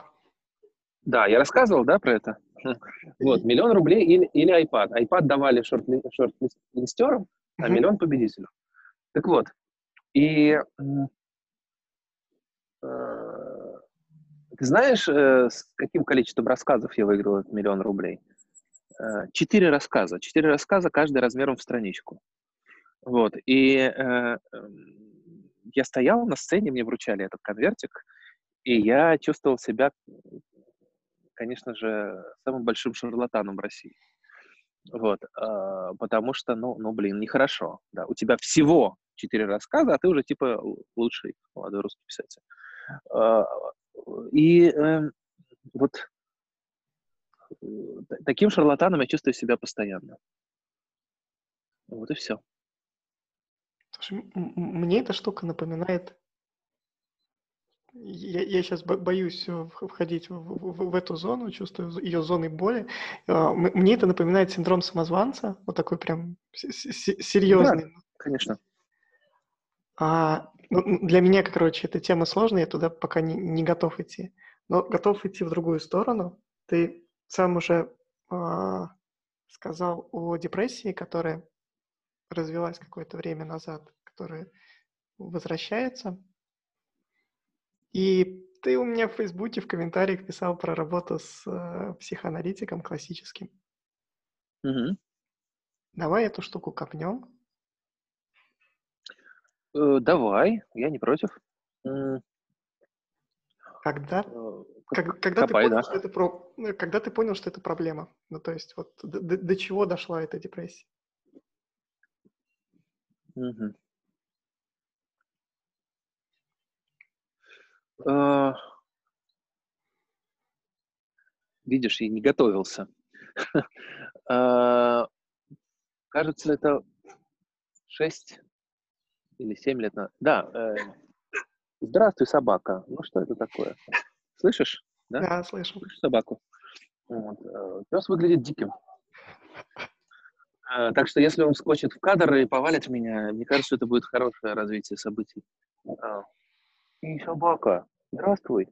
Да, я рассказывал, да, про это? Вот, миллион рублей или, или iPad. iPad давали шорт-листерам, а миллион победителю. Так вот, и э, ты знаешь, э, с каким количеством рассказов я выиграл этот миллион рублей? Э, четыре рассказа. Четыре рассказа, каждый размером в страничку. Вот. И э, эм, я стоял на сцене, мне вручали этот конвертик, и я чувствовал себя, конечно же, самым большим шарлатаном в России. Вот, э, потому что, ну, ну, блин, нехорошо. Да, у тебя всего четыре рассказа, а ты уже типа лучший молодой русский писатель. Э, и э, вот таким шарлатаном я чувствую себя постоянно. Вот и все. Слушай, мне эта штука напоминает... Я, я сейчас боюсь входить в, в, в эту зону, чувствую ее зоной боли. А, мне это напоминает синдром самозванца, вот такой прям серьезный. Да, конечно. А, ну, для меня, короче, эта тема сложная, я туда пока не, не готов идти. Но готов идти в другую сторону. Ты сам уже э, сказал о депрессии, которая развилась какое-то время назад, которая возвращается. И ты у меня в Фейсбуке в комментариях писал про работу с э, психоаналитиком классическим. Угу. Давай эту штуку копнем. Э, давай, я не против. Когда э, как, когда, Копай, ты понял, да. что это про... Ну, когда ты понял, что это проблема? Ну, то есть, вот до, до чего дошла эта депрессия? Угу. Uh, видишь, я не готовился. uh, кажется, это 6 или 7 лет назад. Да. Uh, здравствуй, собака. Ну, что это такое? Слышишь? Да, да слышу. Слышишь собаку? Вот. Э, Пес выглядит диким. Э, так что если он скочит в кадр и повалит меня, мне кажется, это будет хорошее развитие событий. А, и собака, здравствуй.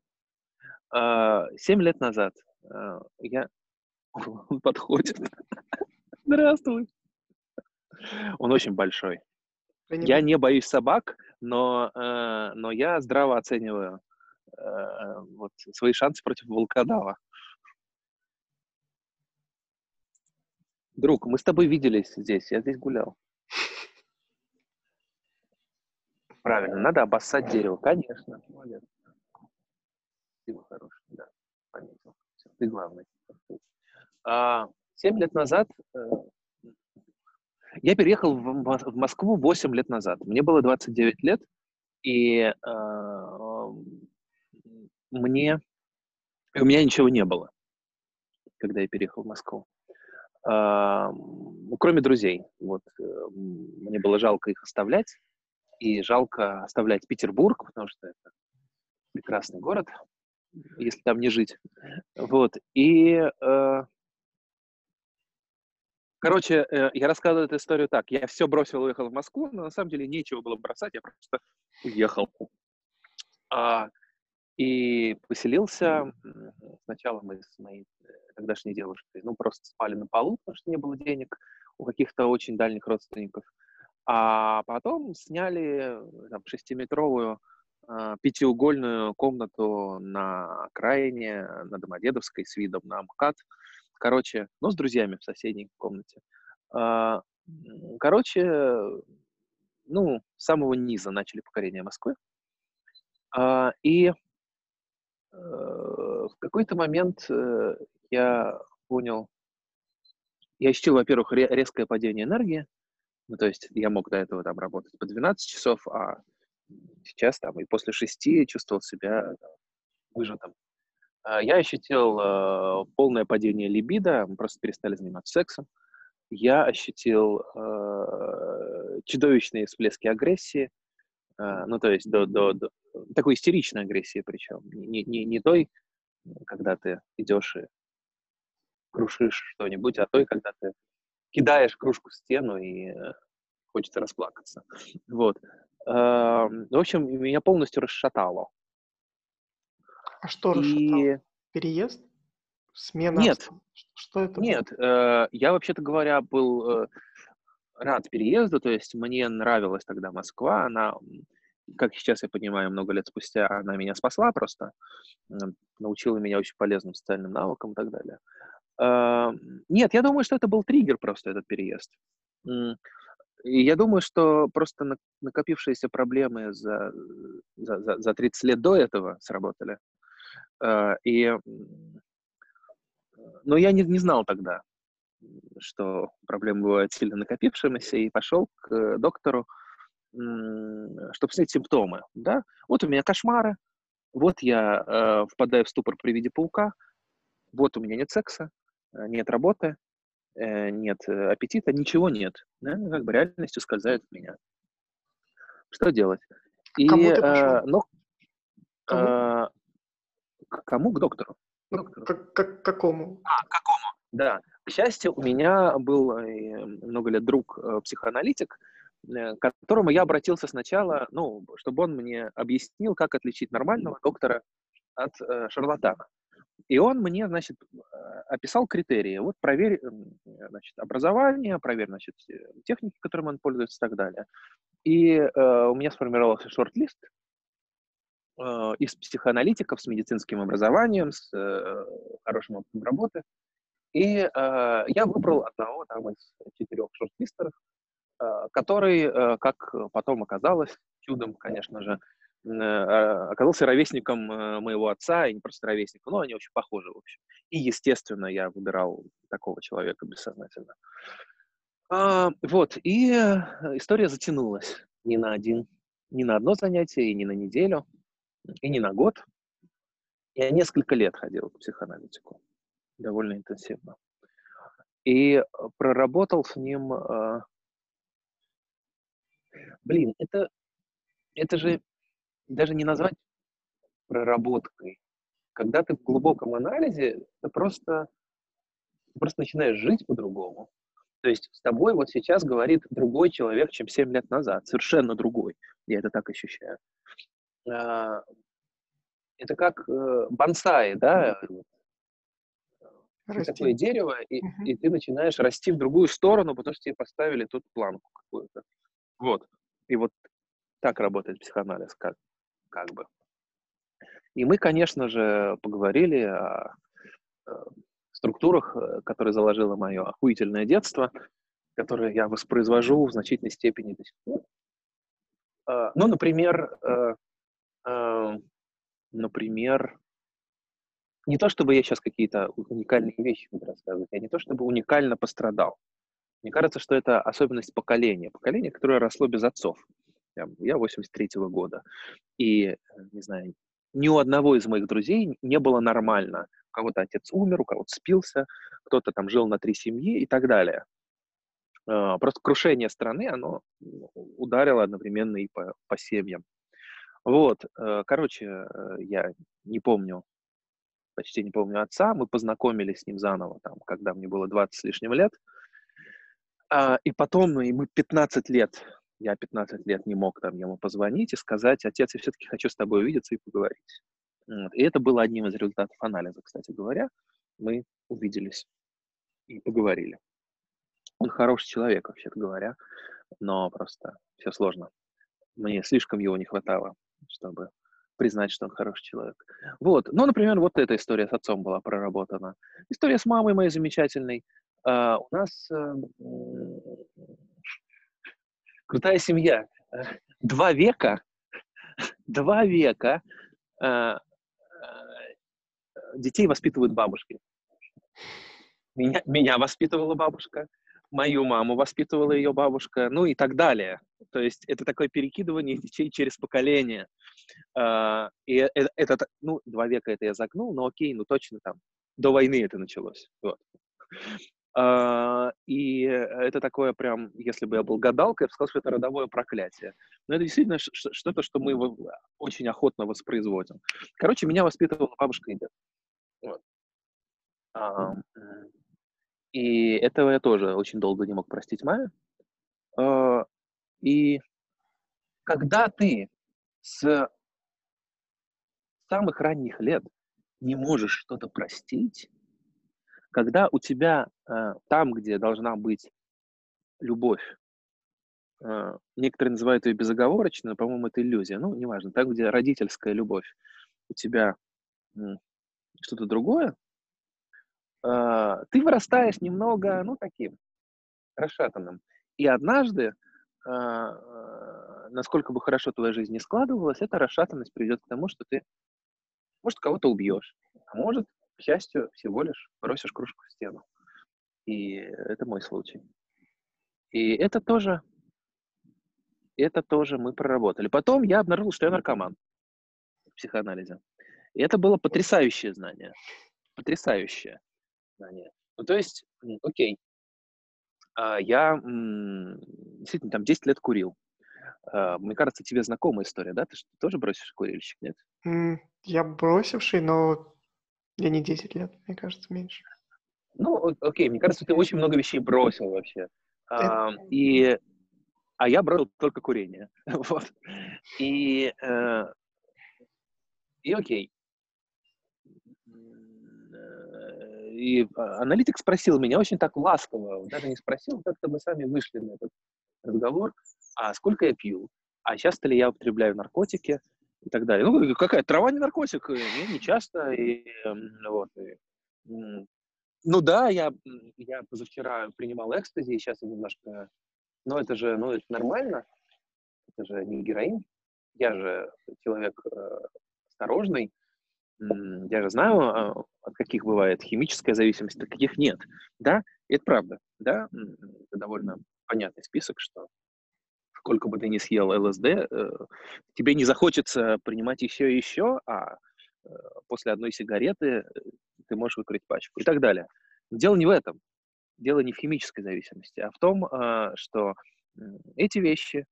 А, семь лет назад э, я... Он подходит. Здравствуй. Он очень большой. Я не боюсь собак, но, но я здраво оцениваю Э, вот, свои шансы против волкодава. Друг, мы с тобой виделись здесь, я здесь гулял. Правильно, надо обоссать дерево, конечно. Молодец. Спасибо, хороший, да, пометил. Ты главный. А, семь лет назад э, я переехал в Москву 8 лет назад. Мне было 29 лет, и э, мне у меня ничего не было, когда я переехал в Москву. Э, кроме друзей. Вот, э, мне было жалко их оставлять, и жалко оставлять Петербург, потому что это прекрасный город, если там не жить. Вот. И э, Короче, э, я рассказываю эту историю так. Я все бросил, уехал в Москву, но на самом деле нечего было бросать, я просто уехал. А, и поселился. Сначала мы с моей э, тогдашней девушкой, ну, просто спали на полу, потому что не было денег у каких-то очень дальних родственников. А потом сняли там, шестиметровую э, пятиугольную комнату на окраине, на Домодедовской, с видом на МКАД. Короче, ну, с друзьями в соседней комнате. А, короче, ну, с самого низа начали покорение Москвы. А, и э, в какой-то момент э, я понял, я ощутил, во-первых, резкое падение энергии, ну, то есть я мог до этого там работать по 12 часов, а сейчас там и после 6 чувствовал себя выжатым. А, я ощутил э, полное падение либидо, мы просто перестали заниматься сексом. Я ощутил э, чудовищные всплески агрессии, э, ну, то есть до, до, до такой истеричной агрессии причем. Не, не, не той, когда ты идешь и крушишь что-нибудь, а той, когда ты кидаешь кружку в стену и э, хочется расплакаться. Вот. Э, в общем, меня полностью расшатало. А что и... Переезд? Смена? Нет. Что это? Нет, э, я вообще-то говоря был э, рад переезду, то есть мне нравилась тогда Москва, она, как сейчас я понимаю, много лет спустя она меня спасла просто, э, научила меня очень полезным социальным навыкам и так далее. Э, нет, я думаю, что это был триггер просто, этот переезд. И я думаю, что просто накопившиеся проблемы за, за, за 30 лет до этого сработали. Э, и, но я не, не знал тогда, что проблемы бывают сильно накопившимися, и пошел к доктору, чтобы снять симптомы. Да? Вот у меня кошмары, вот я э, впадаю в ступор при виде паука, вот у меня нет секса, э, нет работы, э, нет аппетита, ничего нет. Да? Как бы реальность ускользает от меня. Что делать? И, Кому ты пошел? Э, но, Кому? Э, к кому? К доктору. Ну, как, как, какому? А, какому? Да. К счастью, у меня был э, много лет друг э, психоаналитик, э, к которому я обратился сначала, ну, чтобы он мне объяснил, как отличить нормального доктора от э, шарлатана. И он мне, значит, описал критерии. Вот проверь, значит, образование, проверь, значит, техники, которыми он пользуется и так далее. И э, у меня сформировался шорт-лист из психоаналитиков с медицинским образованием, с э, хорошим опытом работы. И э, я выбрал одного там из четырех шорт-листеров, э, который, э, как потом оказалось, чудом, конечно же, э, оказался ровесником э, моего отца, и не просто ровесником, но они очень похожи, в общем. И, естественно, я выбирал такого человека бессознательно. А, вот, и э, история затянулась не на один, не на одно занятие и не на неделю и не на год. Я несколько лет ходил к психоаналитику, довольно интенсивно. И э, проработал с ним... Э, блин, это, это же даже не назвать проработкой. Когда ты в глубоком анализе, ты просто, просто начинаешь жить по-другому. То есть с тобой вот сейчас говорит другой человек, чем 7 лет назад. Совершенно другой. Я это так ощущаю. А, это как э, бонсай, да? Расти. Такое дерево, и, uh и ты начинаешь расти в другую сторону, потому что тебе поставили тут планку какую-то. Вот. И вот так работает психоанализ, как, как бы. И мы, конечно же, поговорили о, о структурах, э, которые заложило мое охуительное детство, которые я воспроизвожу в значительной степени до сих пор. э, ну, например, э, э, например, не то чтобы я сейчас какие-то уникальные вещи буду рассказывать, я не то чтобы уникально пострадал. Мне кажется, что это особенность поколения. Поколение, которое росло без отцов. Я 83-го года. И, не знаю, ни у одного из моих друзей не было нормально. У кого-то отец умер, у кого-то спился, кто-то там жил на три семьи и так далее. А, просто крушение страны, оно ударило одновременно и по, по семьям. Вот, э, короче, э, я не помню, почти не помню отца. Мы познакомились с ним заново, там, когда мне было 20 с лишним лет. А, и потом, ну, и мы 15 лет, я 15 лет не мог там ему позвонить и сказать, отец, я все-таки хочу с тобой увидеться и поговорить. И это было одним из результатов анализа, кстати говоря. Мы увиделись и поговорили. Он хороший человек, вообще-то говоря, но просто все сложно. Мне слишком его не хватало, чтобы признать, что он хороший человек. Вот. Ну, например, вот эта история с отцом была проработана. История с мамой моей замечательной. Uh, у нас uh, крутая семья. Два века, два века uh, детей воспитывают бабушки. Меня, меня воспитывала бабушка, мою маму воспитывала ее бабушка, ну и так далее. То есть это такое перекидывание детей через поколение. Uh, и это, это, ну, два века это я загнул, но окей, ну точно там, до войны это началось. Вот. Uh, и это такое прям, если бы я был гадалкой, я бы сказал, что это родовое проклятие. Но это действительно что-то, что мы очень охотно воспроизводим. Короче, меня воспитывала бабушка и дед. Вот. И этого я тоже очень долго не мог простить маме. А, и когда ты с самых ранних лет не можешь что-то простить, когда у тебя э, там, где должна быть любовь, э, некоторые называют ее безоговорочной, но, по-моему, это иллюзия, ну, неважно, там, где родительская любовь, у тебя что-то другое, а, ты вырастаешь немного, ну, таким, расшатанным. И однажды, а, насколько бы хорошо твоя жизнь не складывалась, эта расшатанность приведет к тому, что ты, может, кого-то убьешь, а может, к счастью, всего лишь бросишь кружку в стену. И это мой случай. И это тоже, это тоже мы проработали. Потом я обнаружил, что я наркоман в психоанализе. И это было потрясающее знание. Потрясающее знания. Ну, то есть, окей, а, я действительно там 10 лет курил. А, мне кажется, тебе знакомая история, да? Ты тоже бросишь курильщик, нет? Я бросивший, но я не 10 лет, мне кажется, меньше. Ну, окей, мне кажется, ты очень много вещей бросил вообще. А, и, а я бросил только курение. вот. И, э, и окей, и а, аналитик спросил меня очень так ласково, даже не спросил, как-то мы сами вышли на этот разговор, а сколько я пью, а часто ли я употребляю наркотики и так далее. Ну, какая трава не наркотик, не, не часто. И, вот, и, ну да, я, я позавчера принимал экстази, и сейчас я немножко... Но это же ну, это нормально, это же не героин. Я же человек э, осторожный, я же знаю, а, от каких бывает химическая зависимость, от каких нет. Да, это правда. Да, это довольно понятный список, что сколько бы ты ни съел ЛСД, э, тебе не захочется принимать еще и еще, а э, после одной сигареты э, ты можешь выкурить пачку и так далее. Дело не в этом. Дело не в химической зависимости, а в том, а, что эти вещи,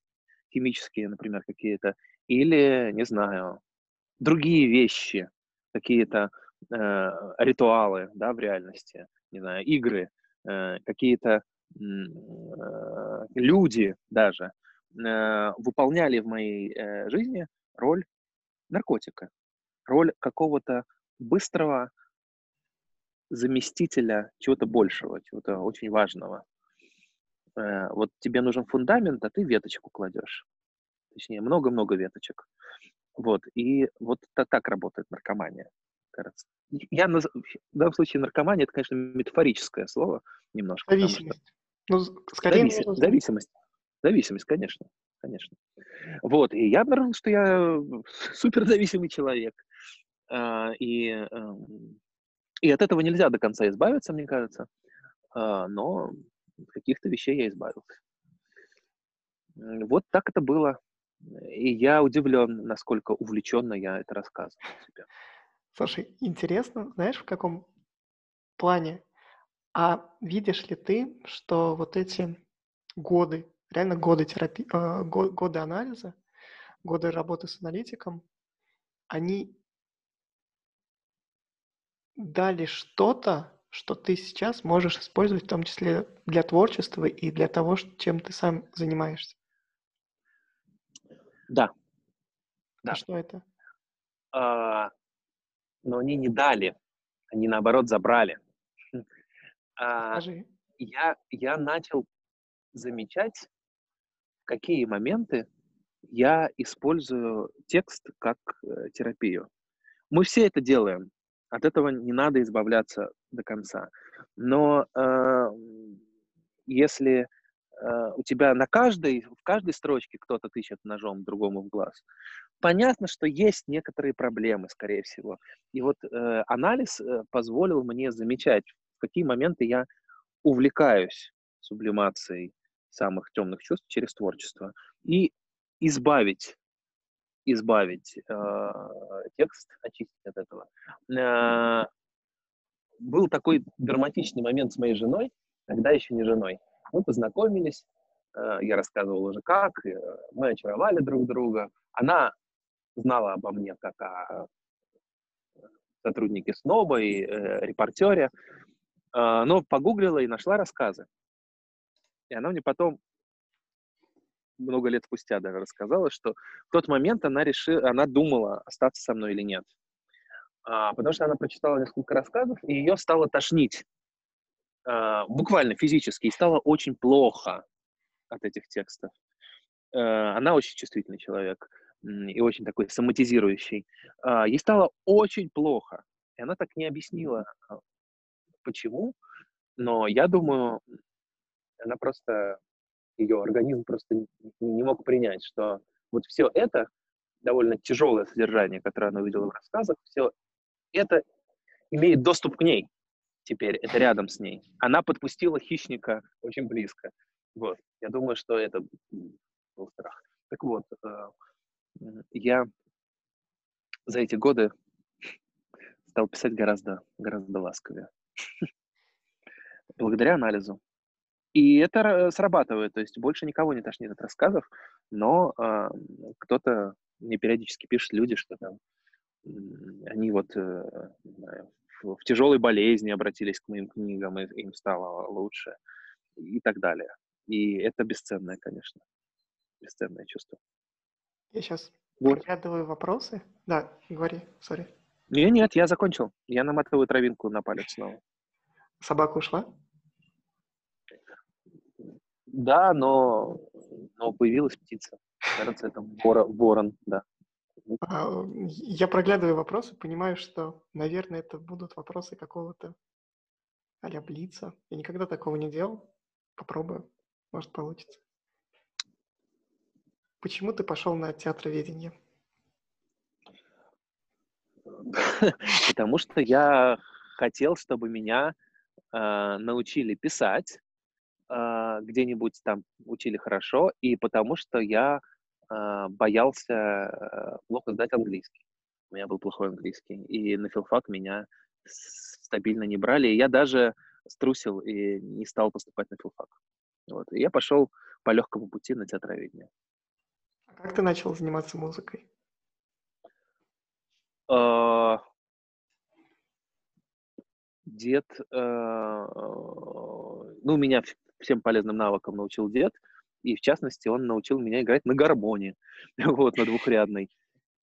химические, например, какие-то, или, не знаю, другие вещи, какие-то э, ритуалы, да, в реальности, не знаю, игры, э, какие-то э, люди даже э, выполняли в моей э, жизни роль наркотика, роль какого-то быстрого заместителя чего-то большего, чего-то очень важного. Э, вот тебе нужен фундамент, а ты веточку кладешь. Точнее, много-много веточек. Вот, и вот это так работает наркомания, кажется. Я наз... В данном случае наркомания, это, конечно, метафорическое слово немножко. Зависимость. Ну, скорее... Зависимость, зависимость, зависимость, конечно. конечно. Вот, и я обнаружил, что я суперзависимый человек. А, и, эм, и от этого нельзя до конца избавиться, мне кажется. А, но от каких-то вещей я избавился. Вот так это было. И я удивлен, насколько увлеченно я это рассказываю себе. Слушай, интересно, знаешь, в каком плане? А видишь ли ты, что вот эти годы, реально годы терапии, э, годы анализа, годы работы с аналитиком, они дали что-то, что ты сейчас можешь использовать, в том числе для творчества и для того, чем ты сам занимаешься? Да. А да. что это? А, но они не дали, они наоборот забрали. А, Скажи. Я, я начал замечать, какие моменты я использую текст как э, терапию. Мы все это делаем. От этого не надо избавляться до конца. Но э, если у тебя на каждой, в каждой строчке кто-то тычет ножом другому в глаз, понятно, что есть некоторые проблемы, скорее всего. И вот э, анализ э, позволил мне замечать, в какие моменты я увлекаюсь сублимацией самых темных чувств через творчество и избавить избавить э, текст, очистить от этого. Э, был такой драматичный момент с моей женой, тогда еще не женой. Мы познакомились, э, я рассказывал уже как, э, мы очаровали друг друга. Она знала обо мне как о сотруднике СНОБа и э, репортере, э, но погуглила и нашла рассказы. И она мне потом много лет спустя даже рассказала, что в тот момент она решила, она думала, остаться со мной или нет. А, потому что она прочитала несколько рассказов, и ее стало тошнить. А, буквально физически. И стало очень плохо от этих текстов. А, она очень чувствительный человек и очень такой соматизирующий. А, ей стало очень плохо. И она так не объяснила, почему. Но я думаю, она просто ее организм просто не, не мог принять, что вот все это, довольно тяжелое содержание, которое она увидела в рассказах, все это имеет доступ к ней теперь, это рядом с ней. Она подпустила хищника очень близко. Вот. Я думаю, что это был страх. Так вот, э, я за эти годы стал писать гораздо, гораздо ласковее. Благодаря анализу. И это срабатывает, то есть больше никого не тошнит от рассказов, но э, кто-то мне периодически пишет люди, что там они вот э, знаю, в, тяжелой болезни обратились к моим книгам, и им стало лучше и так далее. И это бесценное, конечно, бесценное чувство. Я сейчас вот. проглядываю вопросы. Да, говори, сори. Нет, нет, я закончил. Я наматываю травинку на палец снова. Собака ушла? Да, но, но появилась птица. Кажется, это ворон, ворон да. А, я проглядываю вопросы, понимаю, что, наверное, это будут вопросы какого-то а-ля Блица. Я никогда такого не делал. Попробую. Может, получится. Почему ты пошел на театроведение? Потому что я хотел, чтобы меня э, научили писать, э, где-нибудь там учили хорошо, и потому что я боялся э, плохо сдать английский. У меня был плохой английский, и на филфак меня стабильно не брали, и я даже струсил и не стал поступать на филфак. Вот. И я пошел по легкому пути на театроведение. А как ты начал заниматься музыкой? Uh, дед, uh, ну, меня всем полезным навыкам научил дед, и в частности он научил меня играть на гармоне, вот, на двухрядной.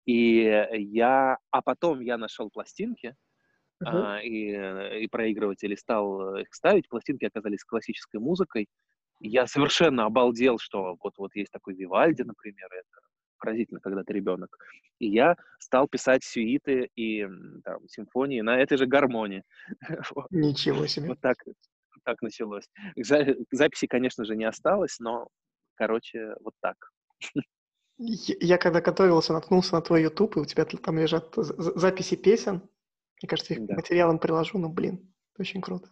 И я, а потом я нашел пластинки, uh-huh. а, и, и проигрыватели стал их ставить. Пластинки оказались классической музыкой. Я совершенно обалдел, что вот, вот есть такой Вивальди, например, это поразительно, когда ты ребенок. И я стал писать сюиты и там, симфонии на этой же гармонии. Ничего себе. Вот так так началось. Записи, конечно же, не осталось, но, короче, вот так. Я когда готовился, наткнулся на твой YouTube, и у тебя там лежат записи песен. Мне кажется, их да. материалом приложу, но, блин, очень круто.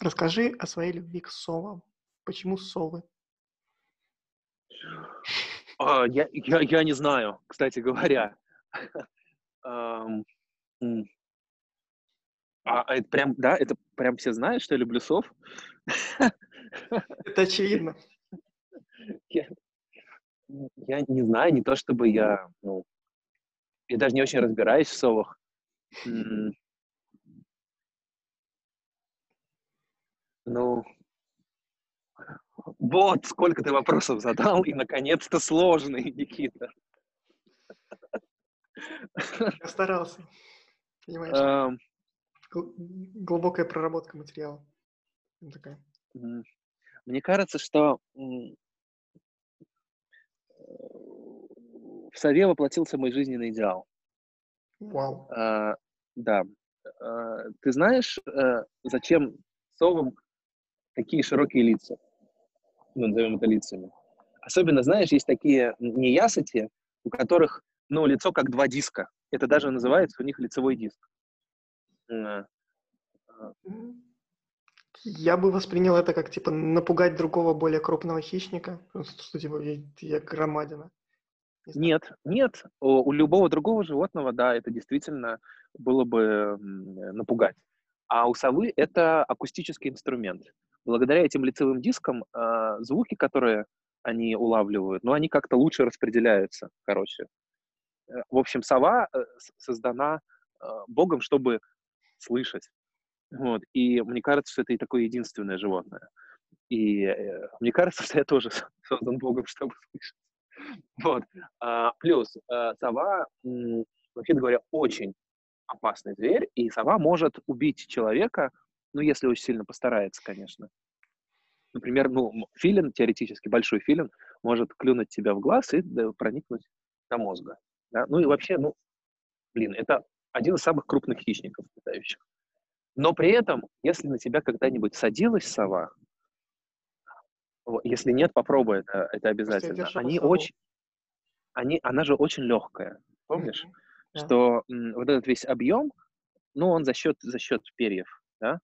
Расскажи о своей любви к совам. Почему совы? А, я, я, я не знаю, кстати говоря. а, а это прям, да, это прям все знают, что я люблю сов? Это очевидно. Я, я не знаю, не то чтобы я, ну, я даже не очень разбираюсь в совах. Ну, вот сколько ты вопросов задал, и наконец-то сложный, Никита. Я старался. Понимаешь? Глубокая проработка материала. Такая. Мне кажется, что в сове воплотился мой жизненный идеал. Вау. А, да. А, ты знаешь, а, зачем совам такие широкие лица? Ну, назовем это лицами. Особенно, знаешь, есть такие неясыти, у которых, ну, лицо как два диска. Это даже называется у них лицевой диск. Я бы воспринял это как, типа, напугать другого более крупного хищника, что, типа, я, громадина. Не нет, нет. У, у любого другого животного, да, это действительно было бы напугать. А у совы это акустический инструмент. Благодаря этим лицевым дискам э, звуки, которые они улавливают, ну, они как-то лучше распределяются, короче. Э, в общем, сова э, создана э, Богом, чтобы слышать. Вот. И мне кажется, что это и такое единственное животное. И э, мне кажется, что я тоже создан Богом, чтобы слышать. Вот. А, плюс э, сова, вообще говоря, очень опасный зверь, и сова может убить человека, ну, если очень сильно постарается, конечно. Например, ну, филин, теоретически большой филин, может клюнуть тебя в глаз и проникнуть до мозга. Да? Ну и вообще, ну, блин, это один из самых крупных хищников летающих. Но при этом, если на тебя когда-нибудь садилась сова, если нет, попробуй это, это обязательно. Они сову. очень, они, она же очень легкая, помнишь? Mm-hmm. Что м, вот этот весь объем, ну, он за счет, за счет перьев, да?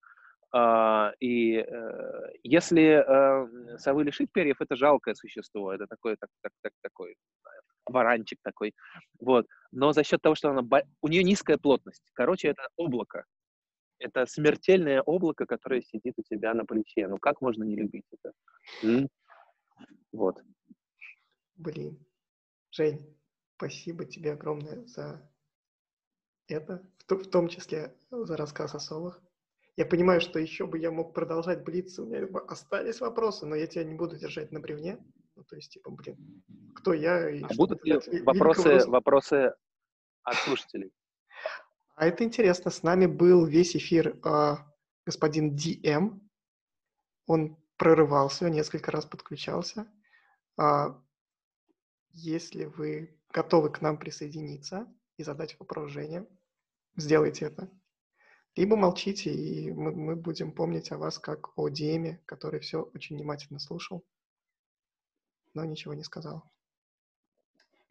А, и э, если э, совы лишить перьев, это жалкое существо, это такой, так, так, так, такой варанчик такой, вот. Но за счет того, что она, у нее низкая плотность, короче, это облако, это смертельное облако, которое сидит у тебя на плече. Ну как можно не любить это? М? Вот. Блин. Жень, спасибо тебе огромное за это, в, том числе за рассказ о совах. Я понимаю, что еще бы я мог продолжать блиться, у меня остались вопросы, но я тебя не буду держать на бревне. Ну, то есть, типа, блин, кто я? И а будут ли вопросы, вопросы от слушателей? А это интересно. С нами был весь эфир э, господин DM. Он прорывался, несколько раз подключался. А, если вы готовы к нам присоединиться и задать вопрос Жене, сделайте это. Либо молчите, и мы, мы будем помнить о вас как о Диме, который все очень внимательно слушал, но ничего не сказал.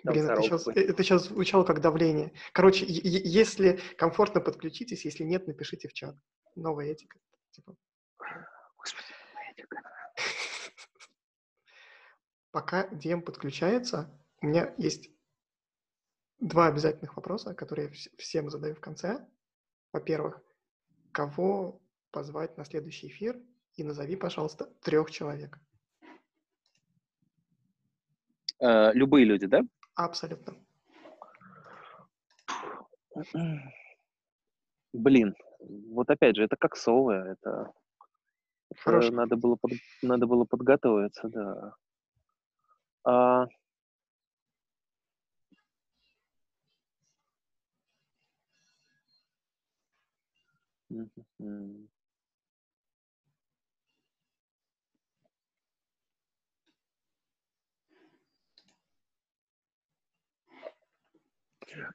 Блин, это сейчас, это сейчас звучало как давление. Короче, если комфортно, подключитесь, если нет, напишите в чат. Новая этика. Типа. Господи, новая этика. Пока DM подключается, у меня есть два обязательных вопроса, которые я всем задаю в конце. Во-первых, кого позвать на следующий эфир? И назови, пожалуйста, трех человек. Э, любые люди, да? Абсолютно. Блин, вот опять же, это как совы, это, это надо было под, надо было подготовиться, да. А... Mm-hmm.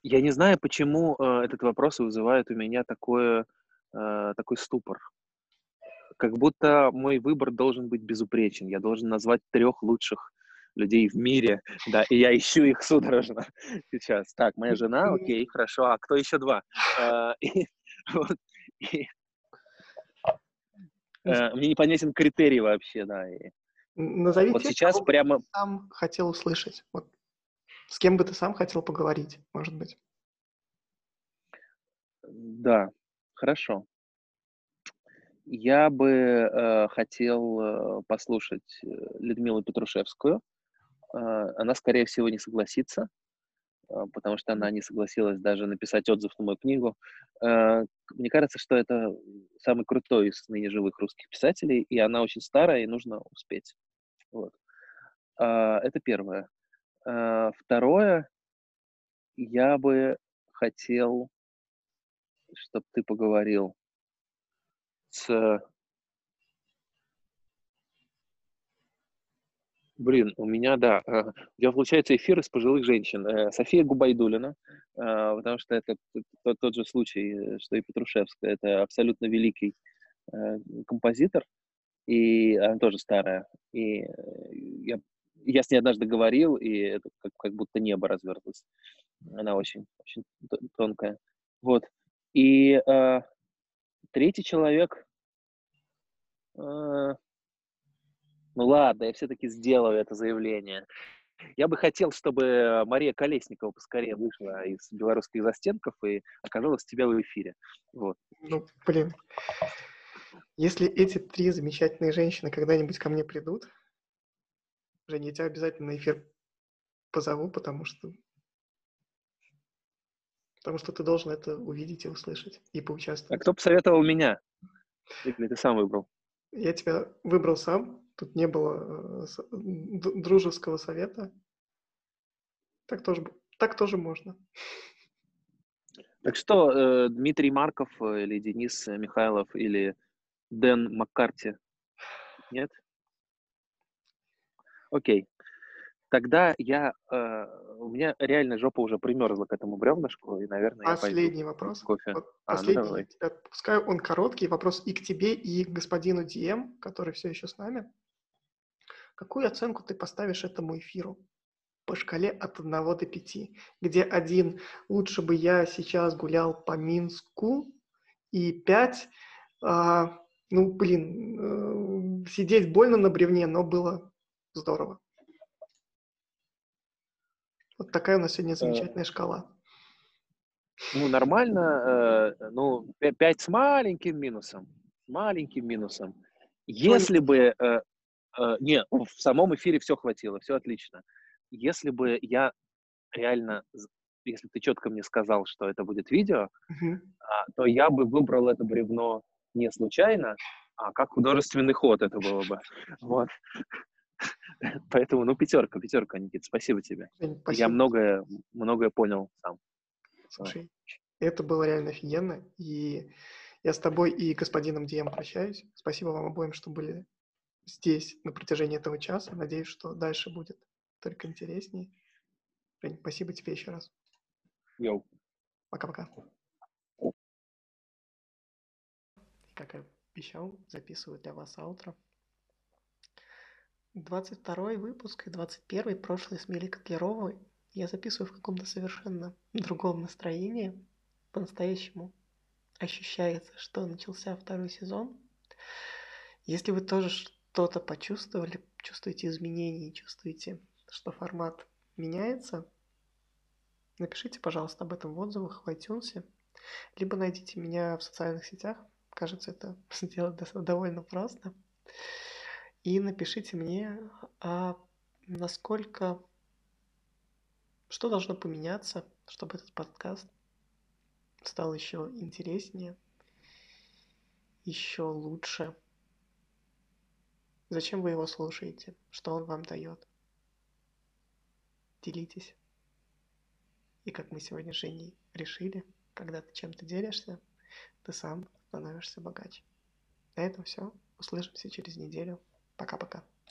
Я не знаю, почему э, этот вопрос вызывает у меня такое, э, такой ступор. Как будто мой выбор должен быть безупречен. Я должен назвать трех лучших людей в мире, да, и я ищу их судорожно сейчас. Так, моя жена, окей, хорошо, а кто еще два? А, и, вот, и, а, мне непонятен критерий вообще, да. И, Назови вот тех, сейчас кого прямо... сам хотел услышать. Вот. С кем бы ты сам хотел поговорить, может быть? Да, хорошо. Я бы э, хотел э, послушать э, Людмилу Петрушевскую. Э, она, скорее всего, не согласится, э, потому что она не согласилась даже написать отзыв на мою книгу. Э, мне кажется, что это самый крутой из ныне живых русских писателей, и она очень старая, и нужно успеть. Вот. Э, это первое. Э, второе, я бы хотел, чтобы ты поговорил с... Блин, у меня, да, э, у меня получается эфир из пожилых женщин. Э, София Губайдулина, потому что это тот же случай, что и Петрушевская. Это абсолютно великий композитор, и она тоже старая. И я, я с ней однажды говорил, и это как, как будто небо развертывалось. Она очень, очень тонкая. Вот. И э, третий человек, ну ладно, я все-таки сделаю это заявление. Я бы хотел, чтобы Мария Колесникова поскорее вышла из белорусских застенков и оказалась у тебя в эфире. Вот. Ну, блин. Если эти три замечательные женщины когда-нибудь ко мне придут, Женя, я тебя обязательно на эфир позову, потому что потому что ты должен это увидеть и услышать, и поучаствовать. А кто посоветовал меня? Или ты сам выбрал? Я тебя выбрал сам. Тут не было э, дружеского совета. Так тоже, так тоже можно. Так что, э, Дмитрий Марков э, или Денис Михайлов или Дэн Маккарти? Нет? Окей. Тогда я, э, у меня реально жопа уже примерзла к этому бревнышку, и, наверное, Последний я вопрос. Кофе. Вот а, ну последний, давай. пускай он короткий, вопрос и к тебе, и к господину Дием, который все еще с нами. Какую оценку ты поставишь этому эфиру? по шкале от 1 до 5, где один лучше бы я сейчас гулял по Минску, и 5, а, ну, блин, э, сидеть больно на бревне, но было здорово. Вот такая у нас сегодня э, замечательная шкала. Ну, нормально. Э, ну, 5 с маленьким минусом. Маленьким минусом. Если бы... Э, не, в самом эфире все хватило, все отлично. Если бы я реально, если ты четко мне сказал, что это будет видео, uh-huh. то я бы выбрал это бревно не случайно, а как художественный ход это было бы. Вот. Поэтому, ну, пятерка, пятерка, Никит, спасибо тебе. Спасибо. Я многое, многое понял сам. Слушай, это было реально офигенно, и я с тобой и господином Дием прощаюсь. Спасибо вам обоим, что были здесь на протяжении этого часа. Надеюсь, что дальше будет только интереснее. Жень, спасибо тебе еще раз. Йоу. Пока-пока. Как я обещал, записываю для вас аутро. 22 выпуск и 21 прошлый с Милей Котлеровой я записываю в каком-то совершенно другом настроении. По-настоящему ощущается, что начался второй сезон. Если вы тоже что-то почувствовали, чувствуете изменения, чувствуете, что формат меняется, напишите, пожалуйста, об этом в отзывах в iTunes, либо найдите меня в социальных сетях. Кажется, это сделать довольно просто. И напишите мне, а насколько, что должно поменяться, чтобы этот подкаст стал еще интереснее, еще лучше. Зачем вы его слушаете? Что он вам дает? Делитесь. И как мы сегодня с Женей решили, когда ты чем-то делишься, ты сам становишься богаче. На этом все. Услышимся через неделю. Пока-пока.